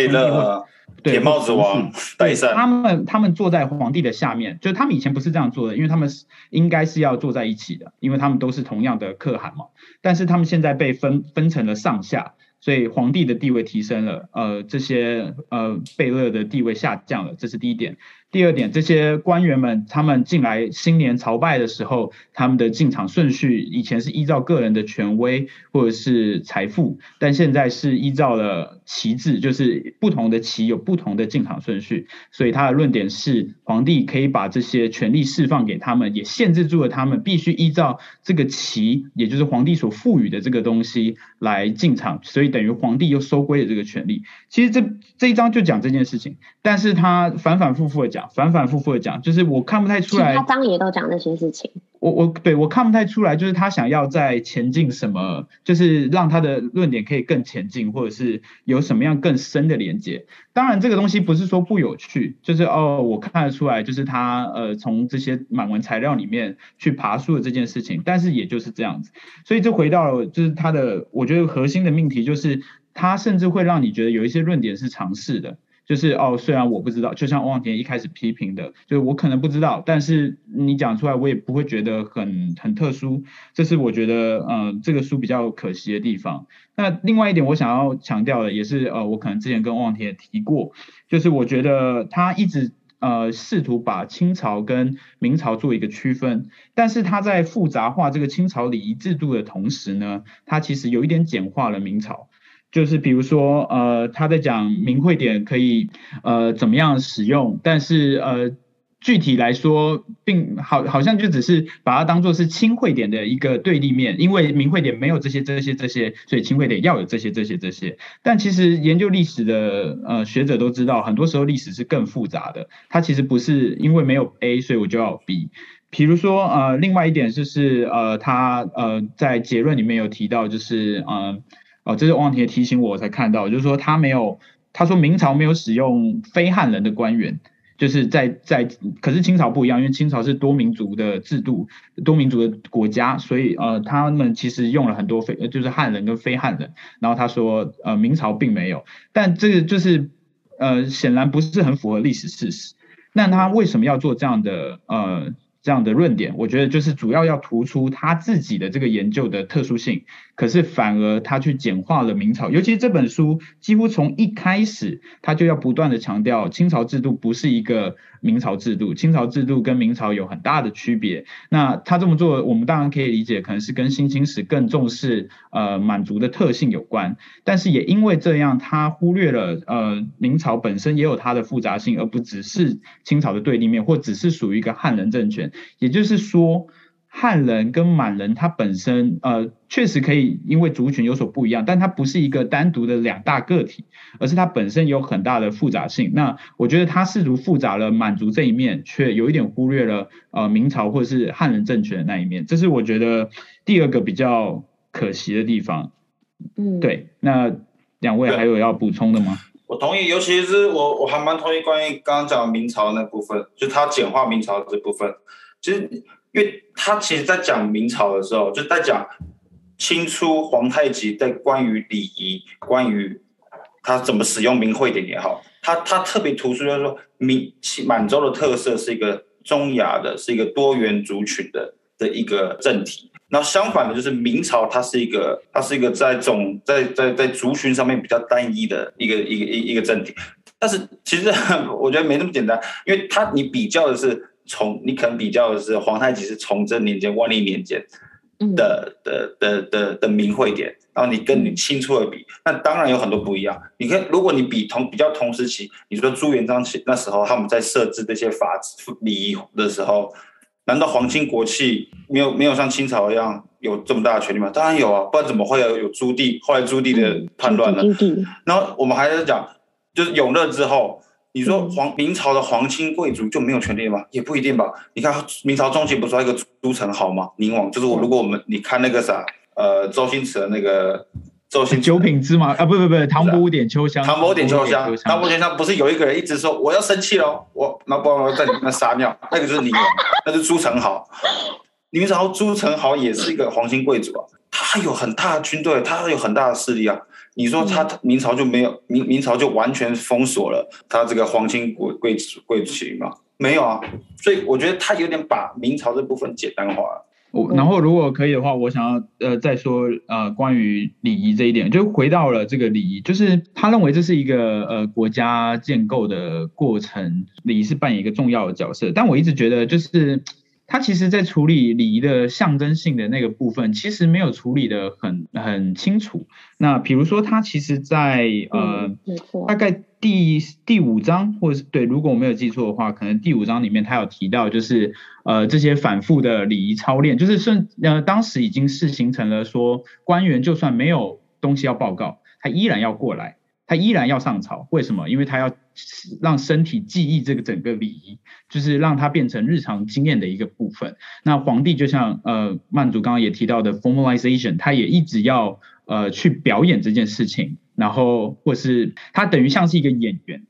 铁帽子王 <laughs> 对，他们他们坐在皇帝的下面，就他们以前不是这样做的，因为他们是应该是要坐在一起的，因为他们都是同样的可汗嘛。但是他们现在被分分成了上下，所以皇帝的地位提升了，呃，这些呃贝勒的地位下降了，这是第一点。第二点，这些官员们他们进来新年朝拜的时候，他们的进场顺序以前是依照个人的权威或者是财富，但现在是依照了旗帜，就是不同的旗有不同的进场顺序。所以他的论点是，皇帝可以把这些权力释放给他们，也限制住了他们必须依照这个旗，也就是皇帝所赋予的这个东西来进场。所以等于皇帝又收归了这个权力。其实这这一章就讲这件事情，但是他反反复复的讲。反反复复的讲，就是我看不太出来。他章也都讲那些事情。我我对我看不太出来，就是他想要在前进什么，就是让他的论点可以更前进，或者是有什么样更深的连接。当然，这个东西不是说不有趣，就是哦，我看得出来，就是他呃从这些满文材料里面去爬树的这件事情。但是也就是这样子，所以这回到了就是他的，我觉得核心的命题就是他甚至会让你觉得有一些论点是尝试的。就是哦，虽然我不知道，就像汪田一开始批评的，就是我可能不知道，但是你讲出来我也不会觉得很很特殊，这是我觉得嗯、呃、这个书比较可惜的地方。那另外一点我想要强调的也是呃我可能之前跟汪田也提过，就是我觉得他一直呃试图把清朝跟明朝做一个区分，但是他在复杂化这个清朝礼仪制度的同时呢，他其实有一点简化了明朝。就是比如说，呃，他在讲明会点可以，呃，怎么样使用，但是呃，具体来说，并好好像就只是把它当做是清会点的一个对立面，因为明会点没有这些这些这些，所以清会点要有这些这些这些。但其实研究历史的呃学者都知道，很多时候历史是更复杂的，它其实不是因为没有 A，所以我就要 B。比如说，呃，另外一点就是，呃，他呃在结论里面有提到，就是呃。哦，这是汪铁提醒我，我才看到，就是说他没有，他说明朝没有使用非汉人的官员，就是在在，可是清朝不一样，因为清朝是多民族的制度，多民族的国家，所以呃，他们其实用了很多非，就是汉人跟非汉人。然后他说，呃，明朝并没有，但这个就是呃，显然不是很符合历史事实。那他为什么要做这样的呃？这样的论点，我觉得就是主要要突出他自己的这个研究的特殊性，可是反而他去简化了明朝，尤其这本书几乎从一开始他就要不断的强调清朝制度不是一个。明朝制度，清朝制度跟明朝有很大的区别。那他这么做，我们当然可以理解，可能是跟新清史更重视呃满族的特性有关。但是也因为这样，他忽略了呃明朝本身也有它的复杂性，而不只是清朝的对立面，或只是属于一个汉人政权。也就是说。汉人跟满人，他本身呃确实可以因为族群有所不一样，但它不是一个单独的两大个体，而是它本身有很大的复杂性。那我觉得他试图复杂了满族这一面，却有一点忽略了呃明朝或者是汉人政权的那一面，这是我觉得第二个比较可惜的地方。嗯，对。那两位还有要补充的吗？我同意，尤其是我我还蛮同意关于刚刚讲明朝那部分，就他简化明朝这部分，其实。因为他其实，在讲明朝的时候，就在讲清初皇太极在关于礼仪、关于他怎么使用明会典也好，他他特别突出就是说，明满洲的特色是一个中亚的，是一个多元族群的的一个政体。然后相反的，就是明朝它是一个，它是一个在种在在在族群上面比较单一的一个一个一一个政体。但是其实 <laughs> 我觉得没那么简单，因为他你比较的是。从你可能比较的是皇太极是崇祯年间、万历年间的的的的的明会典，然后你跟你清初的比，那当然有很多不一样。你看，如果你比同比较同时期，你说朱元璋那时候他们在设置这些法礼仪的时候，难道皇亲国戚没有没有像清朝一样有这么大的权利吗？当然有啊，不然怎么会有有朱棣后来朱棣的叛乱呢？然后我们还在讲，就是永乐之后。你说皇明朝的皇亲贵族就没有权利吗？也不一定吧。你看明朝中期不是还有一个朱宸濠吗？宁王就是我。如果我们你看那个啥，呃，周星驰的那个周星九品芝麻啊，不不不，唐伯虎点秋香，唐伯虎点秋香，唐伯虎点秋香不是有一个人一直说我要生气了，我那不要在里面撒尿，<laughs> 那个就是宁王，那是朱宸濠。明朝朱宸濠也是一个皇亲贵族啊，他有很大的军队，他有很大的势力啊。你说他明朝就没有明明朝就完全封锁了他这个皇亲贵贵贵族吗？没有啊，所以我觉得他有点把明朝这部分简单化了。我然后如果可以的话，我想要呃再说呃关于礼仪这一点，就回到了这个礼仪，就是他认为这是一个呃国家建构的过程，礼仪是扮演一个重要的角色。但我一直觉得就是。他其实，在处理礼仪的象征性的那个部分，其实没有处理的很很清楚。那比如说，他其实在，在呃，大概第第五章，或者是对，如果我没有记错的话，可能第五章里面他有提到，就是呃，这些反复的礼仪操练，就是甚呃，当时已经是形成了说，官员就算没有东西要报告，他依然要过来。他依然要上朝，为什么？因为他要让身体记忆这个整个礼仪，就是让它变成日常经验的一个部分。那皇帝就像呃曼竹刚刚也提到的 formalization，他也一直要呃去表演这件事情，然后或是他等于像是一个演员。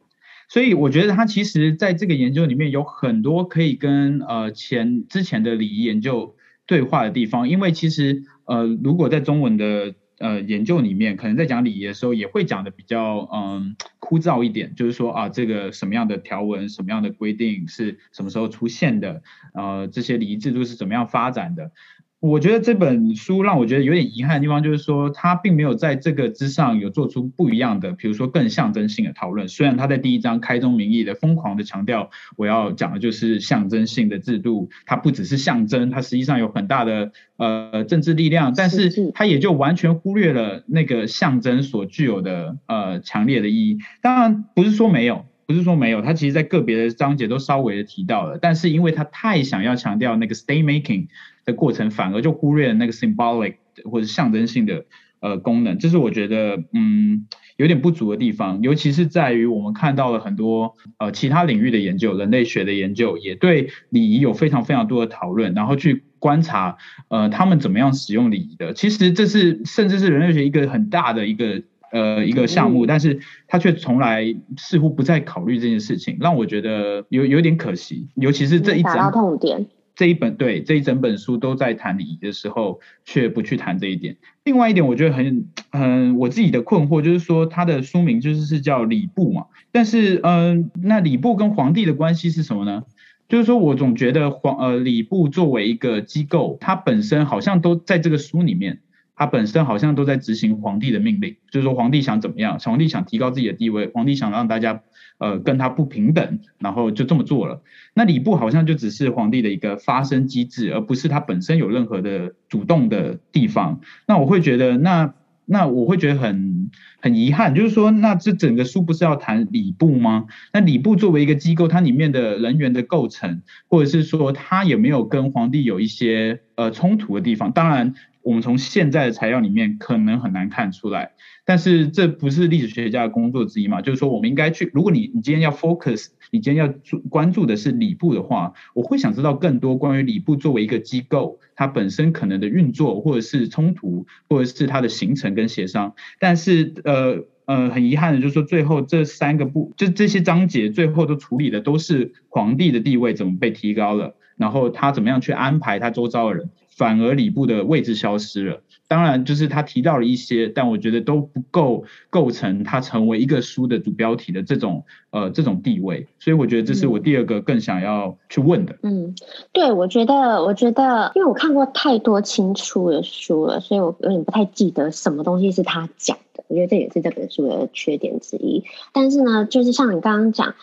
所以我觉得他其实在这个研究里面有很多可以跟呃前之前的礼仪研究对话的地方，因为其实呃如果在中文的。呃研究里面，可能在讲礼仪的时候，也会讲的比较嗯枯燥一点，就是说啊，这个什么样的条文、什么样的规定是什么时候出现的，呃，这些礼仪制度是怎么样发展的。我觉得这本书让我觉得有点遗憾的地方，就是说他并没有在这个之上有做出不一样的，比如说更象征性的讨论。虽然他在第一章开宗明义的疯狂的强调，我要讲的就是象征性的制度，它不只是象征，它实际上有很大的呃政治力量，但是他也就完全忽略了那个象征所具有的呃强烈的意义。当然不是说没有。不是说没有，他其实在个别的章节都稍微的提到了，但是因为他太想要强调那个 stay making 的过程，反而就忽略了那个 symbolic 或者象征性的呃功能，这是我觉得嗯有点不足的地方，尤其是在于我们看到了很多呃其他领域的研究，人类学的研究也对礼仪有非常非常多的讨论，然后去观察呃他们怎么样使用礼仪的，其实这是甚至是人类学一个很大的一个。呃，一个项目，但是他却从来似乎不再考虑这件事情，让我觉得有有点可惜。尤其是这一整痛点，这一本对这一整本书都在谈礼仪的时候，却不去谈这一点。另外一点，我觉得很嗯，我自己的困惑就是说，他的书名就是是叫礼部嘛，但是嗯，那礼部跟皇帝的关系是什么呢？就是说我总觉得皇呃礼部作为一个机构，它本身好像都在这个书里面。他本身好像都在执行皇帝的命令，就是说皇帝想怎么样，皇帝想提高自己的地位，皇帝想让大家呃跟他不平等，然后就这么做了。那礼部好像就只是皇帝的一个发声机制，而不是他本身有任何的主动的地方。那我会觉得，那那我会觉得很很遗憾，就是说，那这整个书不是要谈礼部吗？那礼部作为一个机构，它里面的人员的构成，或者是说它有没有跟皇帝有一些呃冲突的地方？当然。我们从现在的材料里面可能很难看出来，但是这不是历史学家的工作之一嘛？就是说，我们应该去，如果你你今天要 focus，你今天要注关注的是礼部的话，我会想知道更多关于礼部作为一个机构，它本身可能的运作，或者是冲突，或者是它的形成跟协商。但是，呃呃，很遗憾的就是说，最后这三个部，就这些章节最后都处理的都是皇帝的地位怎么被提高了，然后他怎么样去安排他周遭的人。反而礼部的位置消失了。当然，就是他提到了一些，但我觉得都不够构成他成为一个书的主标题的这种呃这种地位。所以我觉得这是我第二个更想要去问的。嗯，对，我觉得，我觉得，因为我看过太多清初的书了，所以我有点不太记得什么东西是他讲的。我觉得这也是这本书的缺点之一。但是呢，就是像你刚刚讲，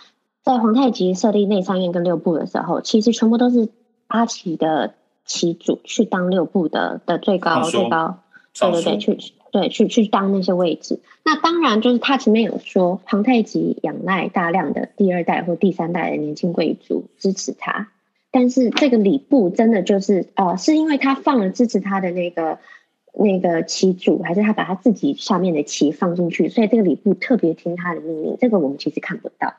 在皇太极设立内三院跟六部的时候，其实全部都是八旗的。旗主去当六部的的最高最高，对对对，去对去去当那些位置。那当然就是他前面有说，皇太极仰赖大量的第二代或第三代的年轻贵族支持他。但是这个礼部真的就是呃，是因为他放了支持他的那个那个旗主，还是他把他自己下面的旗放进去，所以这个礼部特别听他的命令？这个我们其实看不到。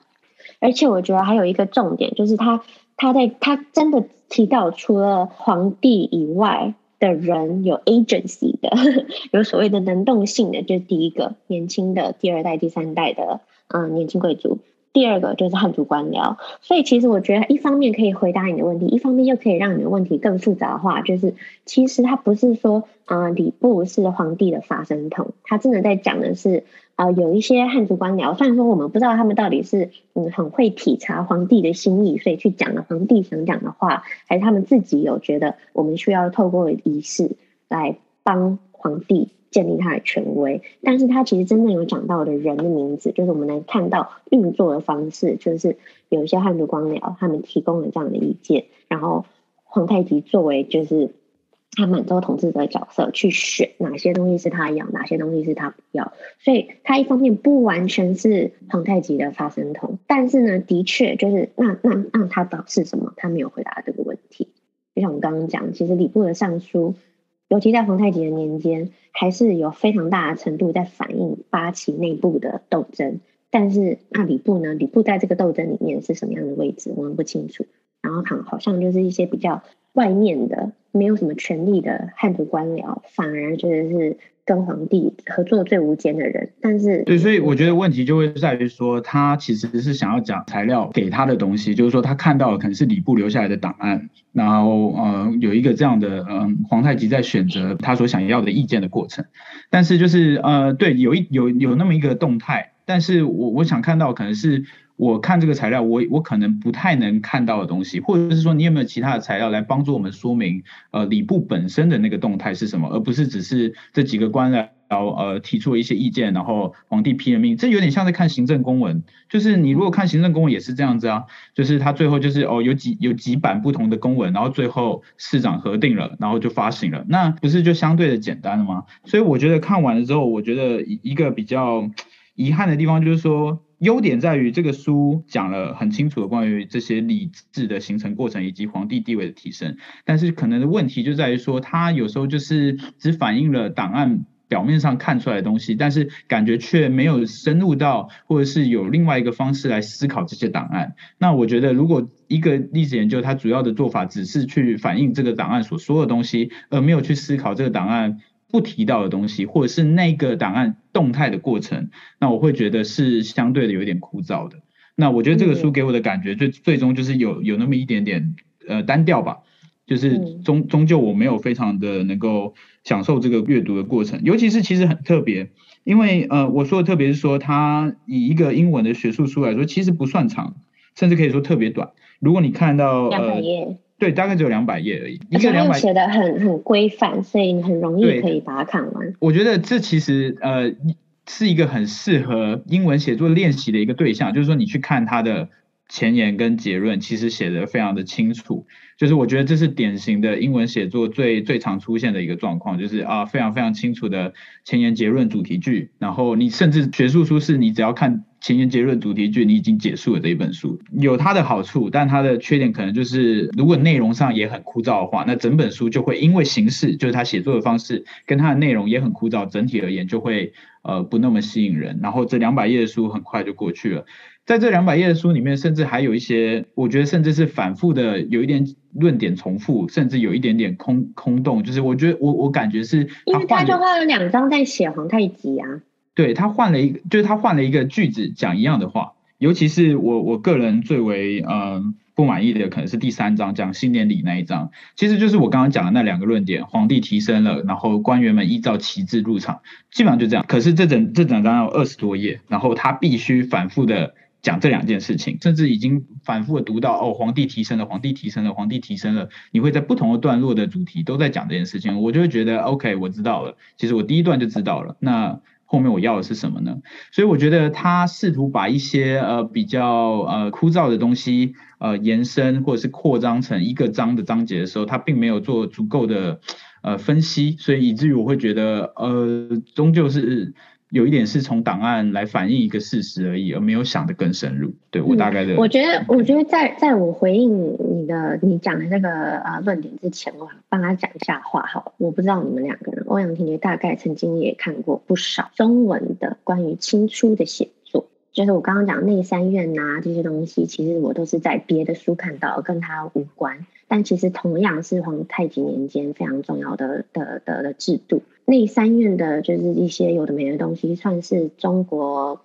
而且我觉得还有一个重点就是他。他在他真的提到，除了皇帝以外的人有 agency 的，<laughs> 有所谓的能动性的，就是第一个年轻的第二代、第三代的嗯年轻贵族。第二个就是汉族官僚，所以其实我觉得一方面可以回答你的问题，一方面又可以让你的问题更复杂化。就是其实他不是说，呃，礼部是皇帝的发声筒，他真的在讲的是，呃，有一些汉族官僚，虽然说我们不知道他们到底是嗯很会体察皇帝的心意，所以去讲了皇帝想讲的话，还是他们自己有觉得我们需要透过仪式来帮皇帝。建立他的权威，但是他其实真正有讲到的人的名字，就是我们能看到运作的方式，就是有一些汉族官僚他们提供了这样的意见，然后皇太极作为就是他满洲统治者的角色去选哪些东西是他要，哪些东西是他不要，所以他一方面不完全是皇太极的发声筒，但是呢，的确就是那那那他导是什么？他没有回答这个问题。就像我们刚刚讲，其实礼部的尚书。尤其在皇太极的年间，还是有非常大的程度在反映八旗内部的斗争。但是那礼部呢？礼部在这个斗争里面是什么样的位置，我们不清楚。然后好，好像就是一些比较外面的、没有什么权力的汉族官僚，反而觉得是跟皇帝合作最无间的人，但是对，所以我觉得问题就会在于说，他其实是想要讲材料给他的东西，就是说他看到的可能是礼部留下来的档案，然后呃有一个这样的嗯、皇太极在选择他所想要的意见的过程，但是就是呃对有一有有那么一个动态，但是我我想看到可能是。我看这个材料，我我可能不太能看到的东西，或者是说你有没有其他的材料来帮助我们说明，呃，礼部本身的那个动态是什么，而不是只是这几个官僚呃提出了一些意见，然后皇帝批了命，这有点像在看行政公文，就是你如果看行政公文也是这样子啊，就是他最后就是哦有几有几版不同的公文，然后最后市长核定了，然后就发行了，那不是就相对的简单了吗？所以我觉得看完了之后，我觉得一个比较遗憾的地方就是说。优点在于这个书讲了很清楚的关于这些礼制的形成过程以及皇帝地位的提升，但是可能的问题就在于说，它有时候就是只反映了档案表面上看出来的东西，但是感觉却没有深入到，或者是有另外一个方式来思考这些档案。那我觉得，如果一个历史研究它主要的做法只是去反映这个档案所说的东西，而没有去思考这个档案。不提到的东西，或者是那个档案动态的过程，那我会觉得是相对的有点枯燥的。那我觉得这个书给我的感觉，最最终就是有有那么一点点呃单调吧，就是终终究我没有非常的能够享受这个阅读的过程。尤其是其实很特别，因为呃我说的特别是说，它以一个英文的学术书来说，其实不算长，甚至可以说特别短。如果你看到。呃对，大概只有两百页而已。而且他写的很很规范，所以你很容易可以把它看完。我觉得这其实呃是一个很适合英文写作练习的一个对象，就是说你去看它的前言跟结论，其实写的非常的清楚。就是我觉得这是典型的英文写作最最常出现的一个状况，就是啊非常非常清楚的前言结论主题句，然后你甚至学术书是你只要看。前言结论主题句，你已经结束了这一本书，有它的好处，但它的缺点可能就是，如果内容上也很枯燥的话，那整本书就会因为形式，就是他写作的方式跟它的内容也很枯燥，整体而言就会呃不那么吸引人。然后这两百页的书很快就过去了，在这两百页的书里面，甚至还有一些，我觉得甚至是反复的，有一点论点重复，甚至有一点点空空洞，就是我觉得我我感觉是，因为他就花了两章在写皇太极啊。对，他换了一个，就是他换了一个句子讲一样的话，尤其是我我个人最为嗯不满意的可能是第三章讲新年礼那一章，其实就是我刚刚讲的那两个论点，皇帝提升了，然后官员们依照旗帜入场，基本上就这样。可是这整这整章有二十多页，然后他必须反复的讲这两件事情，甚至已经反复的读到哦，皇帝提升了，皇帝提升了，皇帝提升了，你会在不同的段落的主题都在讲这件事情，我就会觉得 OK，我知道了，其实我第一段就知道了，那。后面我要的是什么呢？所以我觉得他试图把一些呃比较呃枯燥的东西呃延伸或者是扩张成一个章的章节的时候，他并没有做足够的呃分析，所以以至于我会觉得呃终究是。有一点是从档案来反映一个事实而已，而没有想得更深入。对我大概的、嗯，我觉得，我觉得在在我回应你的你讲的那个呃论点之前，我帮他讲一下话好。我不知道你们两个人，欧阳婷婷大概曾经也看过不少中文的关于清初的写作，就是我刚刚讲内三院呐、这些东西，其实我都是在别的书看到，跟他无关。但其实同样是皇太极年间非常重要的的的的制度。内三院的就是一些有的没的东西，算是中国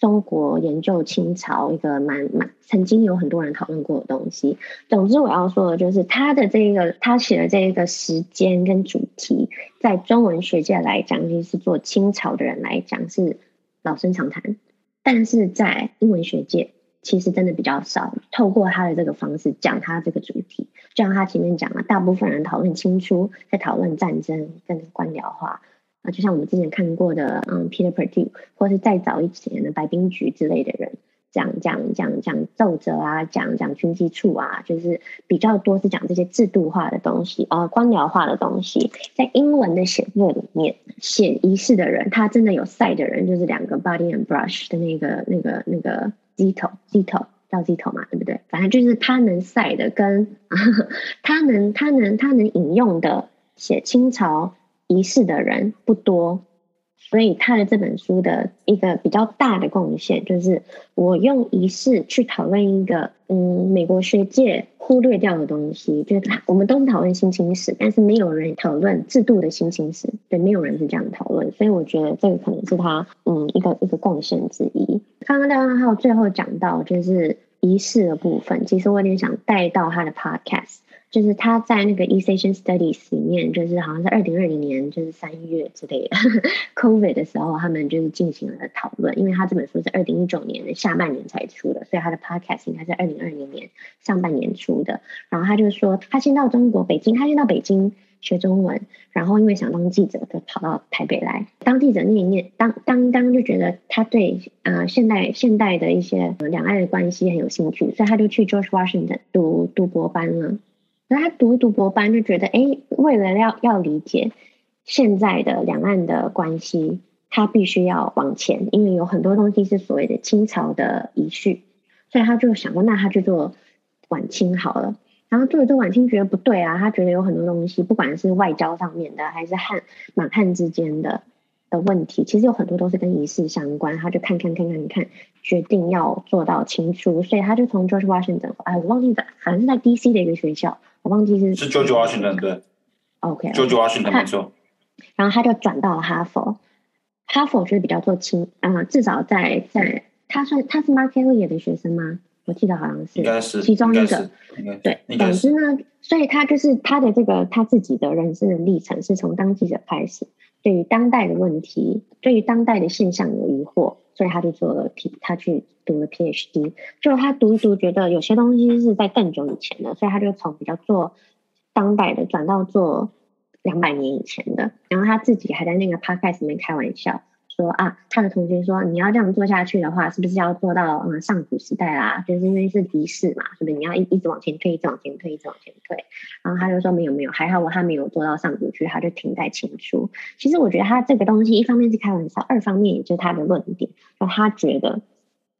中国研究清朝一个蛮蛮曾经有很多人讨论过的东西。总之我要说的就是他的这个他写的这个时间跟主题，在中文学界来讲，其是做清朝的人来讲是老生常谈，但是在英文学界。其实真的比较少，透过他的这个方式讲他这个主题，就像他前面讲了，大部分人讨论清初，在讨论战争跟官僚化啊，就像我们之前看过的，嗯，Peter Perdue，或是再早一些的白冰菊之类的人，讲讲讲讲奏折啊，讲讲军机处啊，就是比较多是讲这些制度化的东西啊，官僚化的东西，在英文的写作里面，写仪式的人，他真的有赛的人，就是两个 body and brush 的那个那个那个。鸡头，鸡头叫鸡头嘛，对不对？反正就是他能赛的，<laughs> 跟他能、他能、他能引用的写清朝仪式的人不多，所以他的这本书的一个比较大的贡献，就是我用仪式去讨论一个嗯美国学界忽略掉的东西，就是 <laughs> 我们都讨论新清史，但是没有人讨论制度的新清史，对，没有人是这样讨论，所以我觉得这个可能是他嗯一个一个贡献之一。刚刚廖万浩最后讲到就是仪式的部分，其实我有点想带到他的 podcast。就是他在那个 East Asian Studies 里面，就是好像是二零二零年，就是三月之类的，<laughs> COVID 的时候，他们就是进行了讨论。因为他这本书是二零一九年的下半年才出的，所以他的 Podcast 应该是二零二零年上半年出的。然后他就说，他先到中国北京，他先到北京学中文，然后因为想当记者，就跑到台北来当记者念一念，当当当就觉得他对呃现代现代的一些两岸的关系很有兴趣，所以他就去 George Washington 读读博班了。那他读读博班就觉得，哎，为了要要理解现在的两岸的关系，他必须要往前，因为有很多东西是所谓的清朝的遗绪，所以他就想过，那他就做晚清好了。然后做了做晚清，觉得不对啊，他觉得有很多东西，不管是外交上面的，还是汉满汉之间的。的问题其实有很多都是跟仪式相关，他就看看看看看，决定要做到清初，所以他就从 George Washington，哎，我忘记在，反正是在 DC 的一个学校，我忘记是是 j o j o Washington 对，OK。J o j o Washington 没错，然后他就转到了哈佛，哈佛就是比较做轻，嗯、呃，至少在在他算他是 Mark Eliot 的学生吗？我记得好像是，应该是其中一个，对，总之呢，所以他就是他的这个他自己的人生的历程是从当记者开始。对于当代的问题，对于当代的现象有疑惑，所以他就做了 P，他去读了 PhD。就他读一读，觉得有些东西是在更久以前的，所以他就从比较做当代的转到做两百年以前的。然后他自己还在那个 podcast 里面开玩笑。说啊，他的同学说，你要这样做下去的话，是不是要做到嗯上古时代啦？就是因为是仪式嘛，是不是？你要一一直往前推，一直往前推，一直往前推。然后他就说没有没有，还好我还没有做到上古去，他就停在清初。其实我觉得他这个东西，一方面是开玩笑，二方面也就是他的论点，就他觉得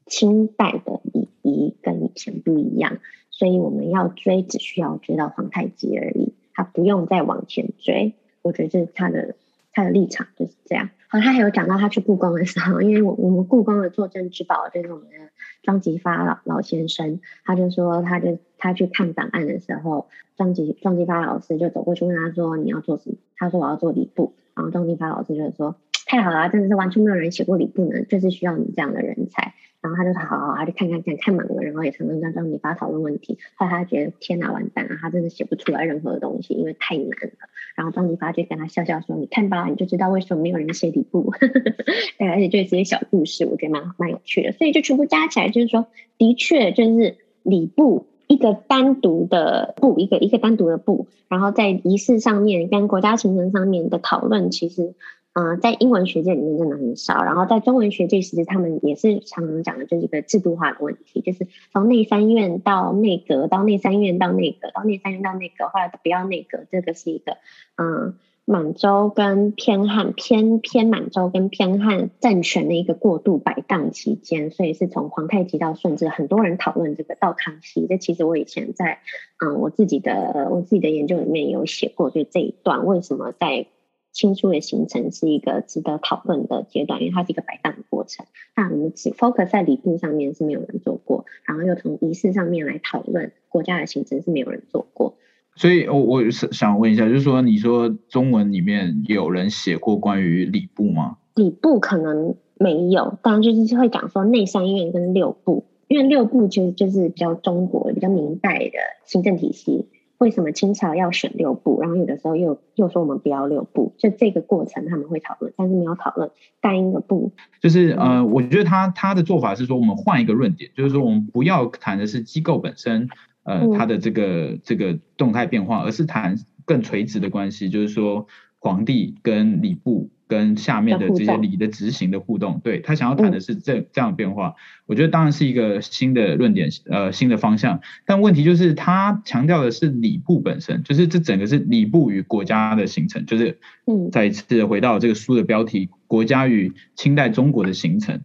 清代的礼仪跟以前不一样，所以我们要追，只需要追到皇太极而已，他不用再往前追。我觉得这是他的。他的立场就是这样。好，他还有讲到他去故宫的时候，因为我我们故宫的坐镇之宝就是我们的庄吉发老老先生，他就说，他就他去看档案的时候，庄吉庄吉发老师就走过去问他说：“你要做什么？”他说：“我要做礼部。”然后庄吉发老师就说：“ <tsk> 太好了，真的是完全没有人写过礼部呢，就是需要你这样的人才。”然后他就说：“好好，他就看看看看满了，然后也常常跟庄吉发讨论问题。后来他觉得天哪，完蛋了，他真的写不出来任何的东西，因为太难了。然后庄吉发就跟他笑笑说：“你看吧，你就知道为什么没有人写礼部。<laughs> ”对，而且这些小故事，我觉得蛮蛮有趣的。所以就全部加起来，就是说，的确就是礼部一个单独的部，一个一个单独的部，然后在仪式上面跟国家行程上面的讨论，其实。嗯、在英文学界里面真的很少，然后在中文学界，其实他们也是常常讲的，就是一个制度化的问题，就是从内三院到内阁，到内三院到内阁，到内三院到内阁，后来不要内阁，这个是一个嗯满洲跟偏汉偏偏满洲跟偏汉政权的一个过渡摆荡期间，所以是从皇太极到顺治，很多人讨论这个到康熙，这其实我以前在嗯我自己的我自己的研究里面有写过，就这一段为什么在。清初的形成是一个值得讨论的阶段，因为它是一个摆荡的过程。那我们只 focus 在礼部上面是没有人做过，然后又从仪式上面来讨论国家的形成是没有人做过。所以，我我是想问一下，就是说，你说中文里面有人写过关于礼部吗？礼部可能没有，当然就是会讲说内三院跟六部，因为六部其实就是比较中国、比较明代的行政体系。为什么清朝要选六部？然后有的时候又又说我们不要六部，就这个过程他们会讨论，但是没有讨论单一个部。就是呃，我觉得他他的做法是说，我们换一个论点，就是说我们不要谈的是机构本身，呃，它的这个这个动态变化，而是谈更垂直的关系，就是说皇帝跟礼部。跟下面的这些礼的执行的互动，对，他想要谈的是这这样的变化，我觉得当然是一个新的论点，呃，新的方向。但问题就是他强调的是礼部本身，就是这整个是礼部与国家的形成，就是嗯，再一次回到这个书的标题“国家与清代中国的形成”，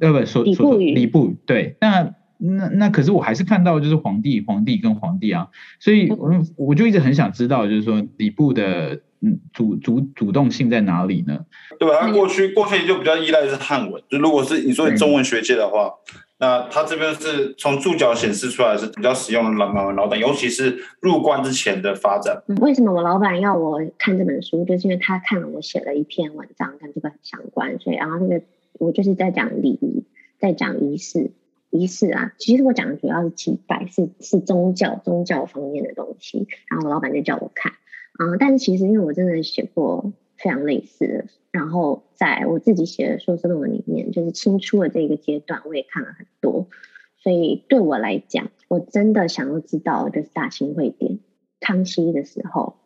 呃，不，说说礼部对，那那那可是我还是看到就是皇帝皇帝跟皇帝啊，所以我我就一直很想知道，就是说礼部的嗯主主主动性在哪里呢？对吧？他过去过去就比较依赖是汉文，就如果是你说你中文学界的话。那他这边是从注脚显示出来是比较实用的满文老板，尤其是入关之前的发展。为什么我老板要我看这本书？就是因为他看了我写了一篇文章跟这个很相关，所以然后那个我就是在讲礼仪，在讲仪式，仪式啊，其实我讲的主要是祭拜，是是宗教宗教方面的东西。然后我老板就叫我看，啊、但是其实因为我真的写过。非常类似的，然后在我自己写的硕士论文里面，就是清初的这个阶段，我也看了很多，所以对我来讲，我真的想要知道，就是大清会典，康熙的时候，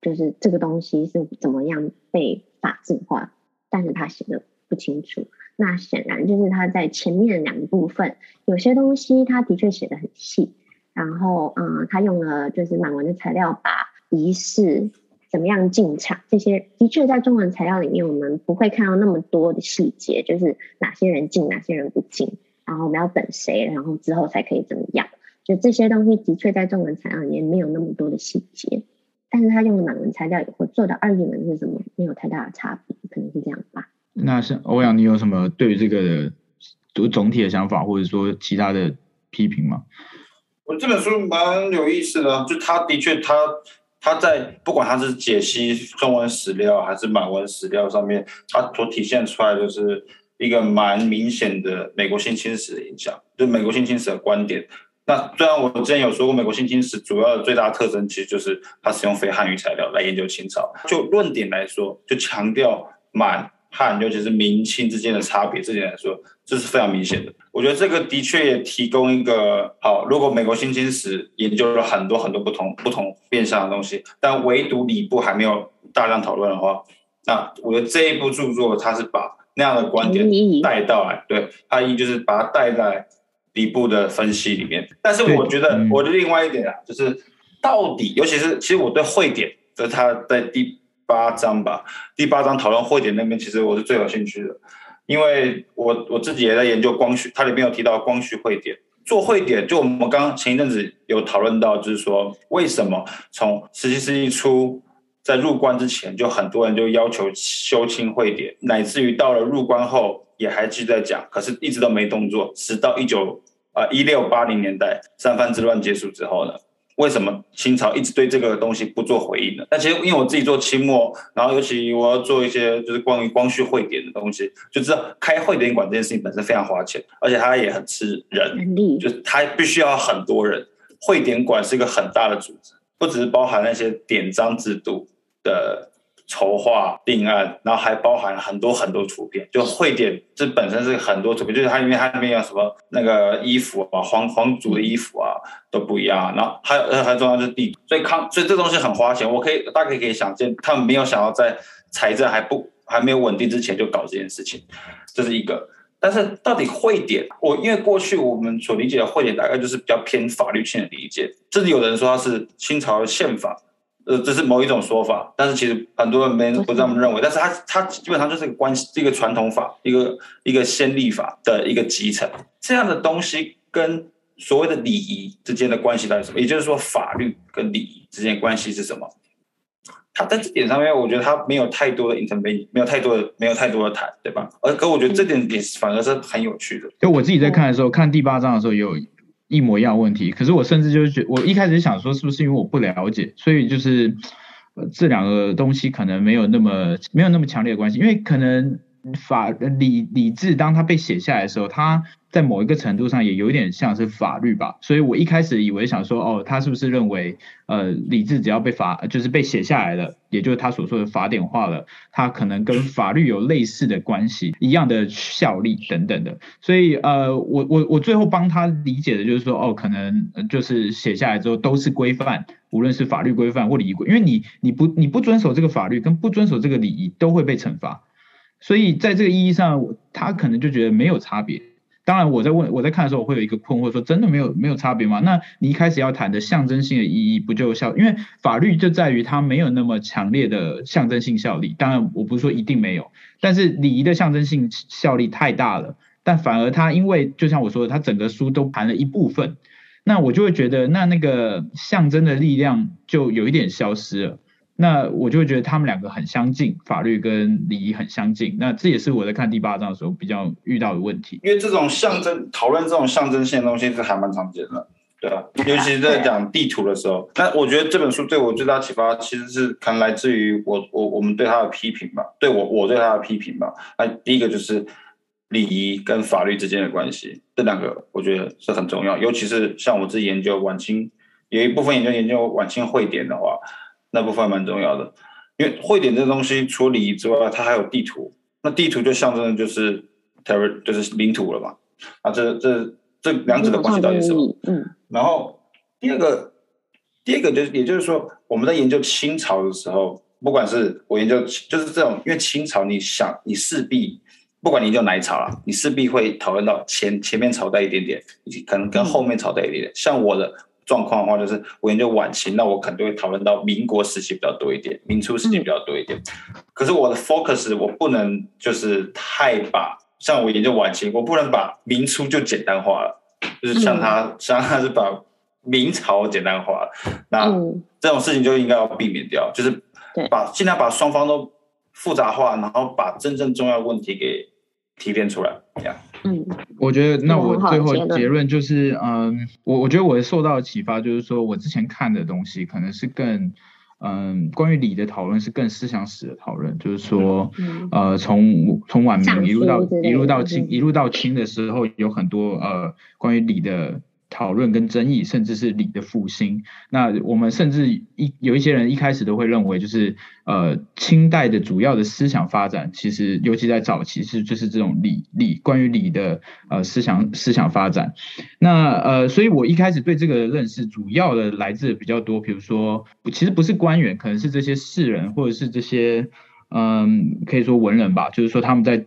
就是这个东西是怎么样被法制化，但是他写的不清楚。那显然就是他在前面两部分，有些东西他的确写的很细，然后嗯，他用了就是满文的材料，把仪式。怎么样进场？这些的确在中文材料里面，我们不会看到那么多的细节，就是哪些人进，哪些人不进，然后我们要等谁，然后之后才可以怎么样？就这些东西的确在中文材料里面没有那么多的细节，但是他用的满文材料以后做的二艺文是什么？没有太大的差别，可能是这样吧。那是欧阳，你有什么对于这个读总体的想法，或者说其他的批评吗？我这本书蛮有意思的，就他的确他。他在不管他是解析中文史料还是满文史料上面，他所体现出来就是一个蛮明显的美国性侵史的影响，就美国性侵史的观点。那虽然我之前有说过，美国性侵史主要的最大特征其实就是他使用非汉语材料来研究清朝。就论点来说，就强调满汉，尤其是明清之间的差别这点来说，这是非常明显的。我觉得这个的确也提供一个好。如果美国新清史研究了很多很多不同不同面向的东西，但唯独礼部还没有大量讨论的话，那我觉得这一部著作它是把那样的观点带到来，对，它一就是把它带在礼部的分析里面。但是我觉得我的另外一点啊，就是到底，尤其是其实我对会典，就是它在第八章吧，第八章讨论会典那边，其实我是最有兴趣的。因为我我自己也在研究光绪，它里面有提到光绪会典，做会典，就我们刚刚前一阵子有讨论到，就是说为什么从十七世纪初在入关之前，就很多人就要求修清会典，乃至于到了入关后也还继续在讲，可是一直都没动作，直到一九啊一六八零年代三藩之乱结束之后呢？为什么清朝一直对这个东西不做回应呢？那其实因为我自己做清末，然后尤其我要做一些就是关于光绪会典的东西，就知道开会典馆这件事情本身非常花钱，而且它也很吃人，就是它必须要很多人。会典馆是一个很大的组织，不只是包含那些典章制度的。筹划定案，然后还包含很多很多图片。就会典这本身是很多图片，就是它因为它里面有什么那个衣服啊，皇皇族的衣服啊都不一样。然后还有还重要就是地，所以康所以这东西很花钱。我可以大概可以想见，他们没有想要在财政还不还没有稳定之前就搞这件事情，这是一个。但是到底会典，我因为过去我们所理解的会典大概就是比较偏法律性的理解，甚至有人说它是清朝的宪法。呃，这是某一种说法，但是其实很多人没不这么认为。但是它它基本上就是一个关系，一个传统法，一个一个先例法的一个集成。这样的东西跟所谓的礼仪之间的关系到底什么？也就是说，法律跟礼仪之间的关系是什么？他在这点上面，我觉得他没有太多的 intervention，没有太多的没有太多的谈，对吧？而可我觉得这点也反而是很有趣的。就我自己在看的时候，看第八章的时候也有。一模一样问题，可是我甚至就是觉，我一开始想说，是不是因为我不了解，所以就是，呃，这两个东西可能没有那么没有那么强烈的关系，因为可能法理理智当它被写下来的时候，它。在某一个程度上也有点像是法律吧，所以我一开始以为想说，哦，他是不是认为，呃，理智只要被法就是被写下来了，也就是他所说的法典化了，它可能跟法律有类似的关系，一样的效力等等的。所以，呃，我我我最后帮他理解的就是说，哦，可能就是写下来之后都是规范，无论是法律规范或礼仪规，因为你你不你不遵守这个法律跟不遵守这个礼仪都会被惩罚，所以在这个意义上，他可能就觉得没有差别。当然，我在问我在看的时候，我会有一个困惑，说真的没有没有差别吗？那你一开始要谈的象征性的意义不就效？因为法律就在于它没有那么强烈的象征性效力。当然，我不是说一定没有，但是礼仪的象征性效力太大了，但反而他因为就像我说的，他整个书都谈了一部分，那我就会觉得那那个象征的力量就有一点消失了。那我就会觉得他们两个很相近，法律跟礼仪很相近。那这也是我在看第八章的时候比较遇到的问题。因为这种象征讨论这种象征性的东西是还蛮常见的，对啊，尤其是在讲地图的时候。那我觉得这本书对我最大启发其实是可能来自于我我我们对他的批评吧，对我我对他的批评吧。那第一个就是礼仪跟法律之间的关系，这两个我觉得是很重要。尤其是像我自己研究晚清，有一部分研究研究晚清会典的话。那部分蛮重要的，因为会点这个东西，除了礼仪之外，它还有地图。那地图就象征的就是 territory 就是领土了嘛。啊，这这这两者的关系到底是什么？嗯。然后第二个，第二个就是，也就是说，我们在研究清朝的时候，不管是我研究，就是这种，因为清朝，你想，你势必，不管你研究哪一朝啊，你势必会讨论到前前面朝代一点点，以及可能跟后面朝代一点点。嗯、像我的。状况的话，就是我研究晚清，那我可能就会讨论到民国时期比较多一点，民初时期比较多一点。嗯、可是我的 focus 我不能就是太把，像我研究晚清，我不能把民初就简单化了，就是像他、嗯、像他是把明朝简单化了，那、嗯、这种事情就应该要避免掉，就是把尽量把双方都复杂化，然后把真正重要的问题给提炼出来，这样。嗯，我觉得那我最后结论就是，嗯，我我觉得我受到的启发就是说，我之前看的东西可能是更，嗯，关于理的讨论是更思想史的讨论，就是说，嗯、呃，从从晚明一路到一路到清一路到清的时候，有很多呃关于理的。讨论跟争议，甚至是礼的复兴。那我们甚至一有一些人一开始都会认为，就是呃，清代的主要的思想发展，其实尤其在早期是就是这种礼礼关于礼的呃思想思想发展。那呃，所以我一开始对这个认识主要的来自比较多，比如说其实不是官员，可能是这些士人或者是这些嗯、可以说文人吧，就是说他们在。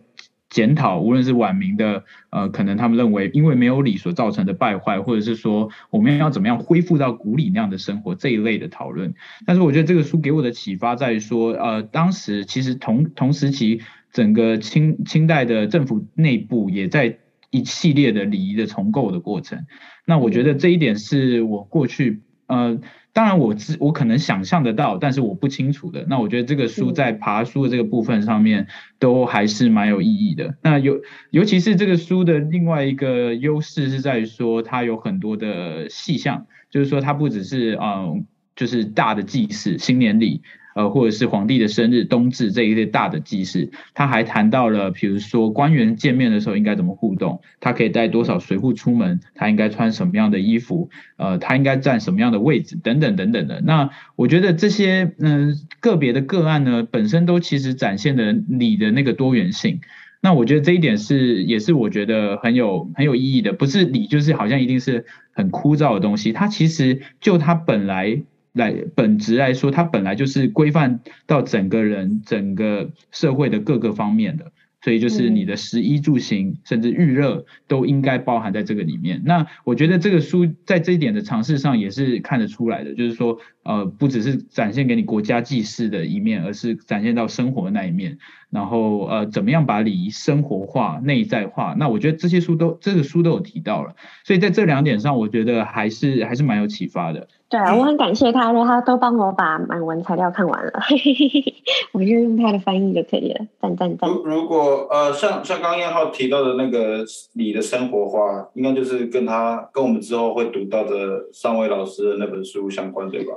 检讨，无论是晚明的，呃，可能他们认为因为没有礼所造成的败坏，或者是说我们要怎么样恢复到古礼那样的生活这一类的讨论。但是我觉得这个书给我的启发在于说，呃，当时其实同同时期整个清清代的政府内部也在一系列的礼仪的重构的过程。那我觉得这一点是我过去，呃。当然，我知我可能想象得到，但是我不清楚的。那我觉得这个书在爬书的这个部分上面，都还是蛮有意义的。那尤尤其是这个书的另外一个优势是在于说，它有很多的细项，就是说它不只是嗯，就是大的祭祀、新年礼。呃，或者是皇帝的生日、冬至这一类大的祭祀，他还谈到了，比如说官员见面的时候应该怎么互动，他可以带多少随扈出门，他应该穿什么样的衣服，呃，他应该站什么样的位置，等等等等的。那我觉得这些嗯、个别的个案呢，本身都其实展现了礼的那个多元性。那我觉得这一点是也是我觉得很有很有意义的，不是礼就是好像一定是很枯燥的东西，它其实就它本来。来本质来说，它本来就是规范到整个人、整个社会的各个方面的，所以就是你的食衣住行，甚至预热都应该包含在这个里面。那我觉得这个书在这一点的尝试上也是看得出来的，就是说，呃，不只是展现给你国家祭祀的一面，而是展现到生活的那一面。然后，呃，怎么样把礼仪生活化、内在化？那我觉得这些书都这个书都有提到了，所以在这两点上，我觉得还是还是蛮有启发的。对啊，我很感谢他，说他都帮我把满文材料看完了，<laughs> 我就用他的翻译就可以了。赞赞赞！如如果呃，像像刚燕浩提到的那个礼的生活化，应该就是跟他跟我们之后会读到的上位老师的那本书相关，对吧？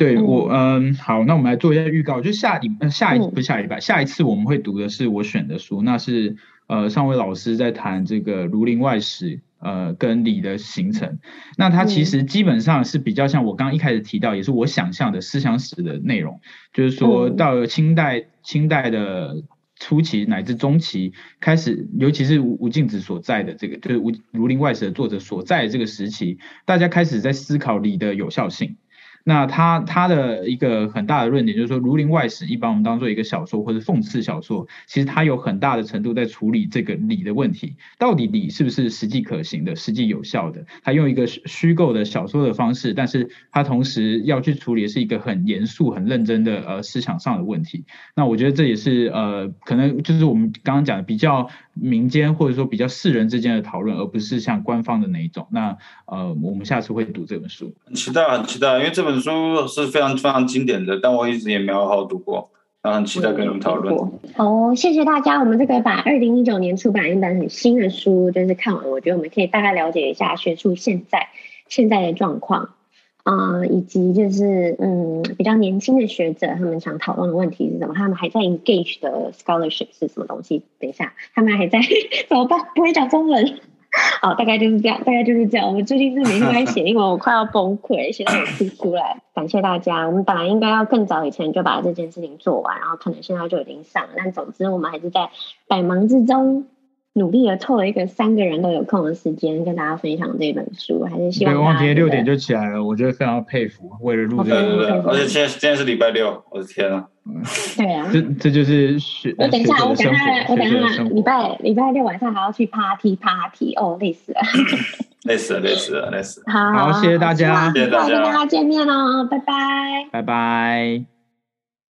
对我嗯，好，那我们来做一下预告，就下礼下一不是下礼拜，下一次我们会读的是我选的书，那是呃上位老师在谈这个《儒林外史》。呃，跟礼的形成，那它其实基本上是比较像我刚刚一开始提到，也是我想象的思想史的内容，就是说到了清代，清代的初期乃至中期开始，尤其是吴吴敬梓所在的这个，就是《儒儒林外史》的作者所在的这个时期，大家开始在思考礼的有效性。那他他的一个很大的论点就是说，《儒林外史》一般我们当做一个小说或者讽刺小说，其实它有很大的程度在处理这个理的问题，到底理是不是实际可行的、实际有效的？他用一个虚构的小说的方式，但是他同时要去处理的是一个很严肃、很认真的呃思想上的问题。那我觉得这也是呃，可能就是我们刚刚讲的比较民间或者说比较世人之间的讨论，而不是像官方的那一种。那呃，我们下次会读这本书，很期待，很期待，因为这本。本书是非常非常经典的，但我一直也没有好好读过，然后很期待跟你们讨论。好，谢谢大家。我们这个把二零一九年出版一本很新的书，就是看完，我觉得我们可以大概了解一下学术现在现在的状况啊、以及就是嗯比较年轻的学者他们想讨论的问题是什么，他们还在 engage 的 scholarship 是什么东西？等一下，他们还在 <laughs> 怎么办？不会讲中文。<laughs> 好，大概就是这样，大概就是这样。我们最近是每天都在写英文，<laughs> 我快要崩溃，现在我哭出来。感谢大家，我们本来应该要更早以前就把这件事情做完，然后可能现在就已经上了。但总之，我们还是在百忙之中努力的凑了一个三个人都有空的时间，跟大家分享这本书。还是希望大家。对，我今天六点就起来了，我觉得非常佩服，为了录这个。而且现在现在是礼拜六，我的天啊！对啊，这这就是学。我等一下，我等下，我等下礼拜礼拜六晚上还要去 party party 哦，累死了，<laughs> 累死了，累死了，累死了。好，好，谢谢大家，谢谢大家，跟大家见面哦，拜拜，拜拜。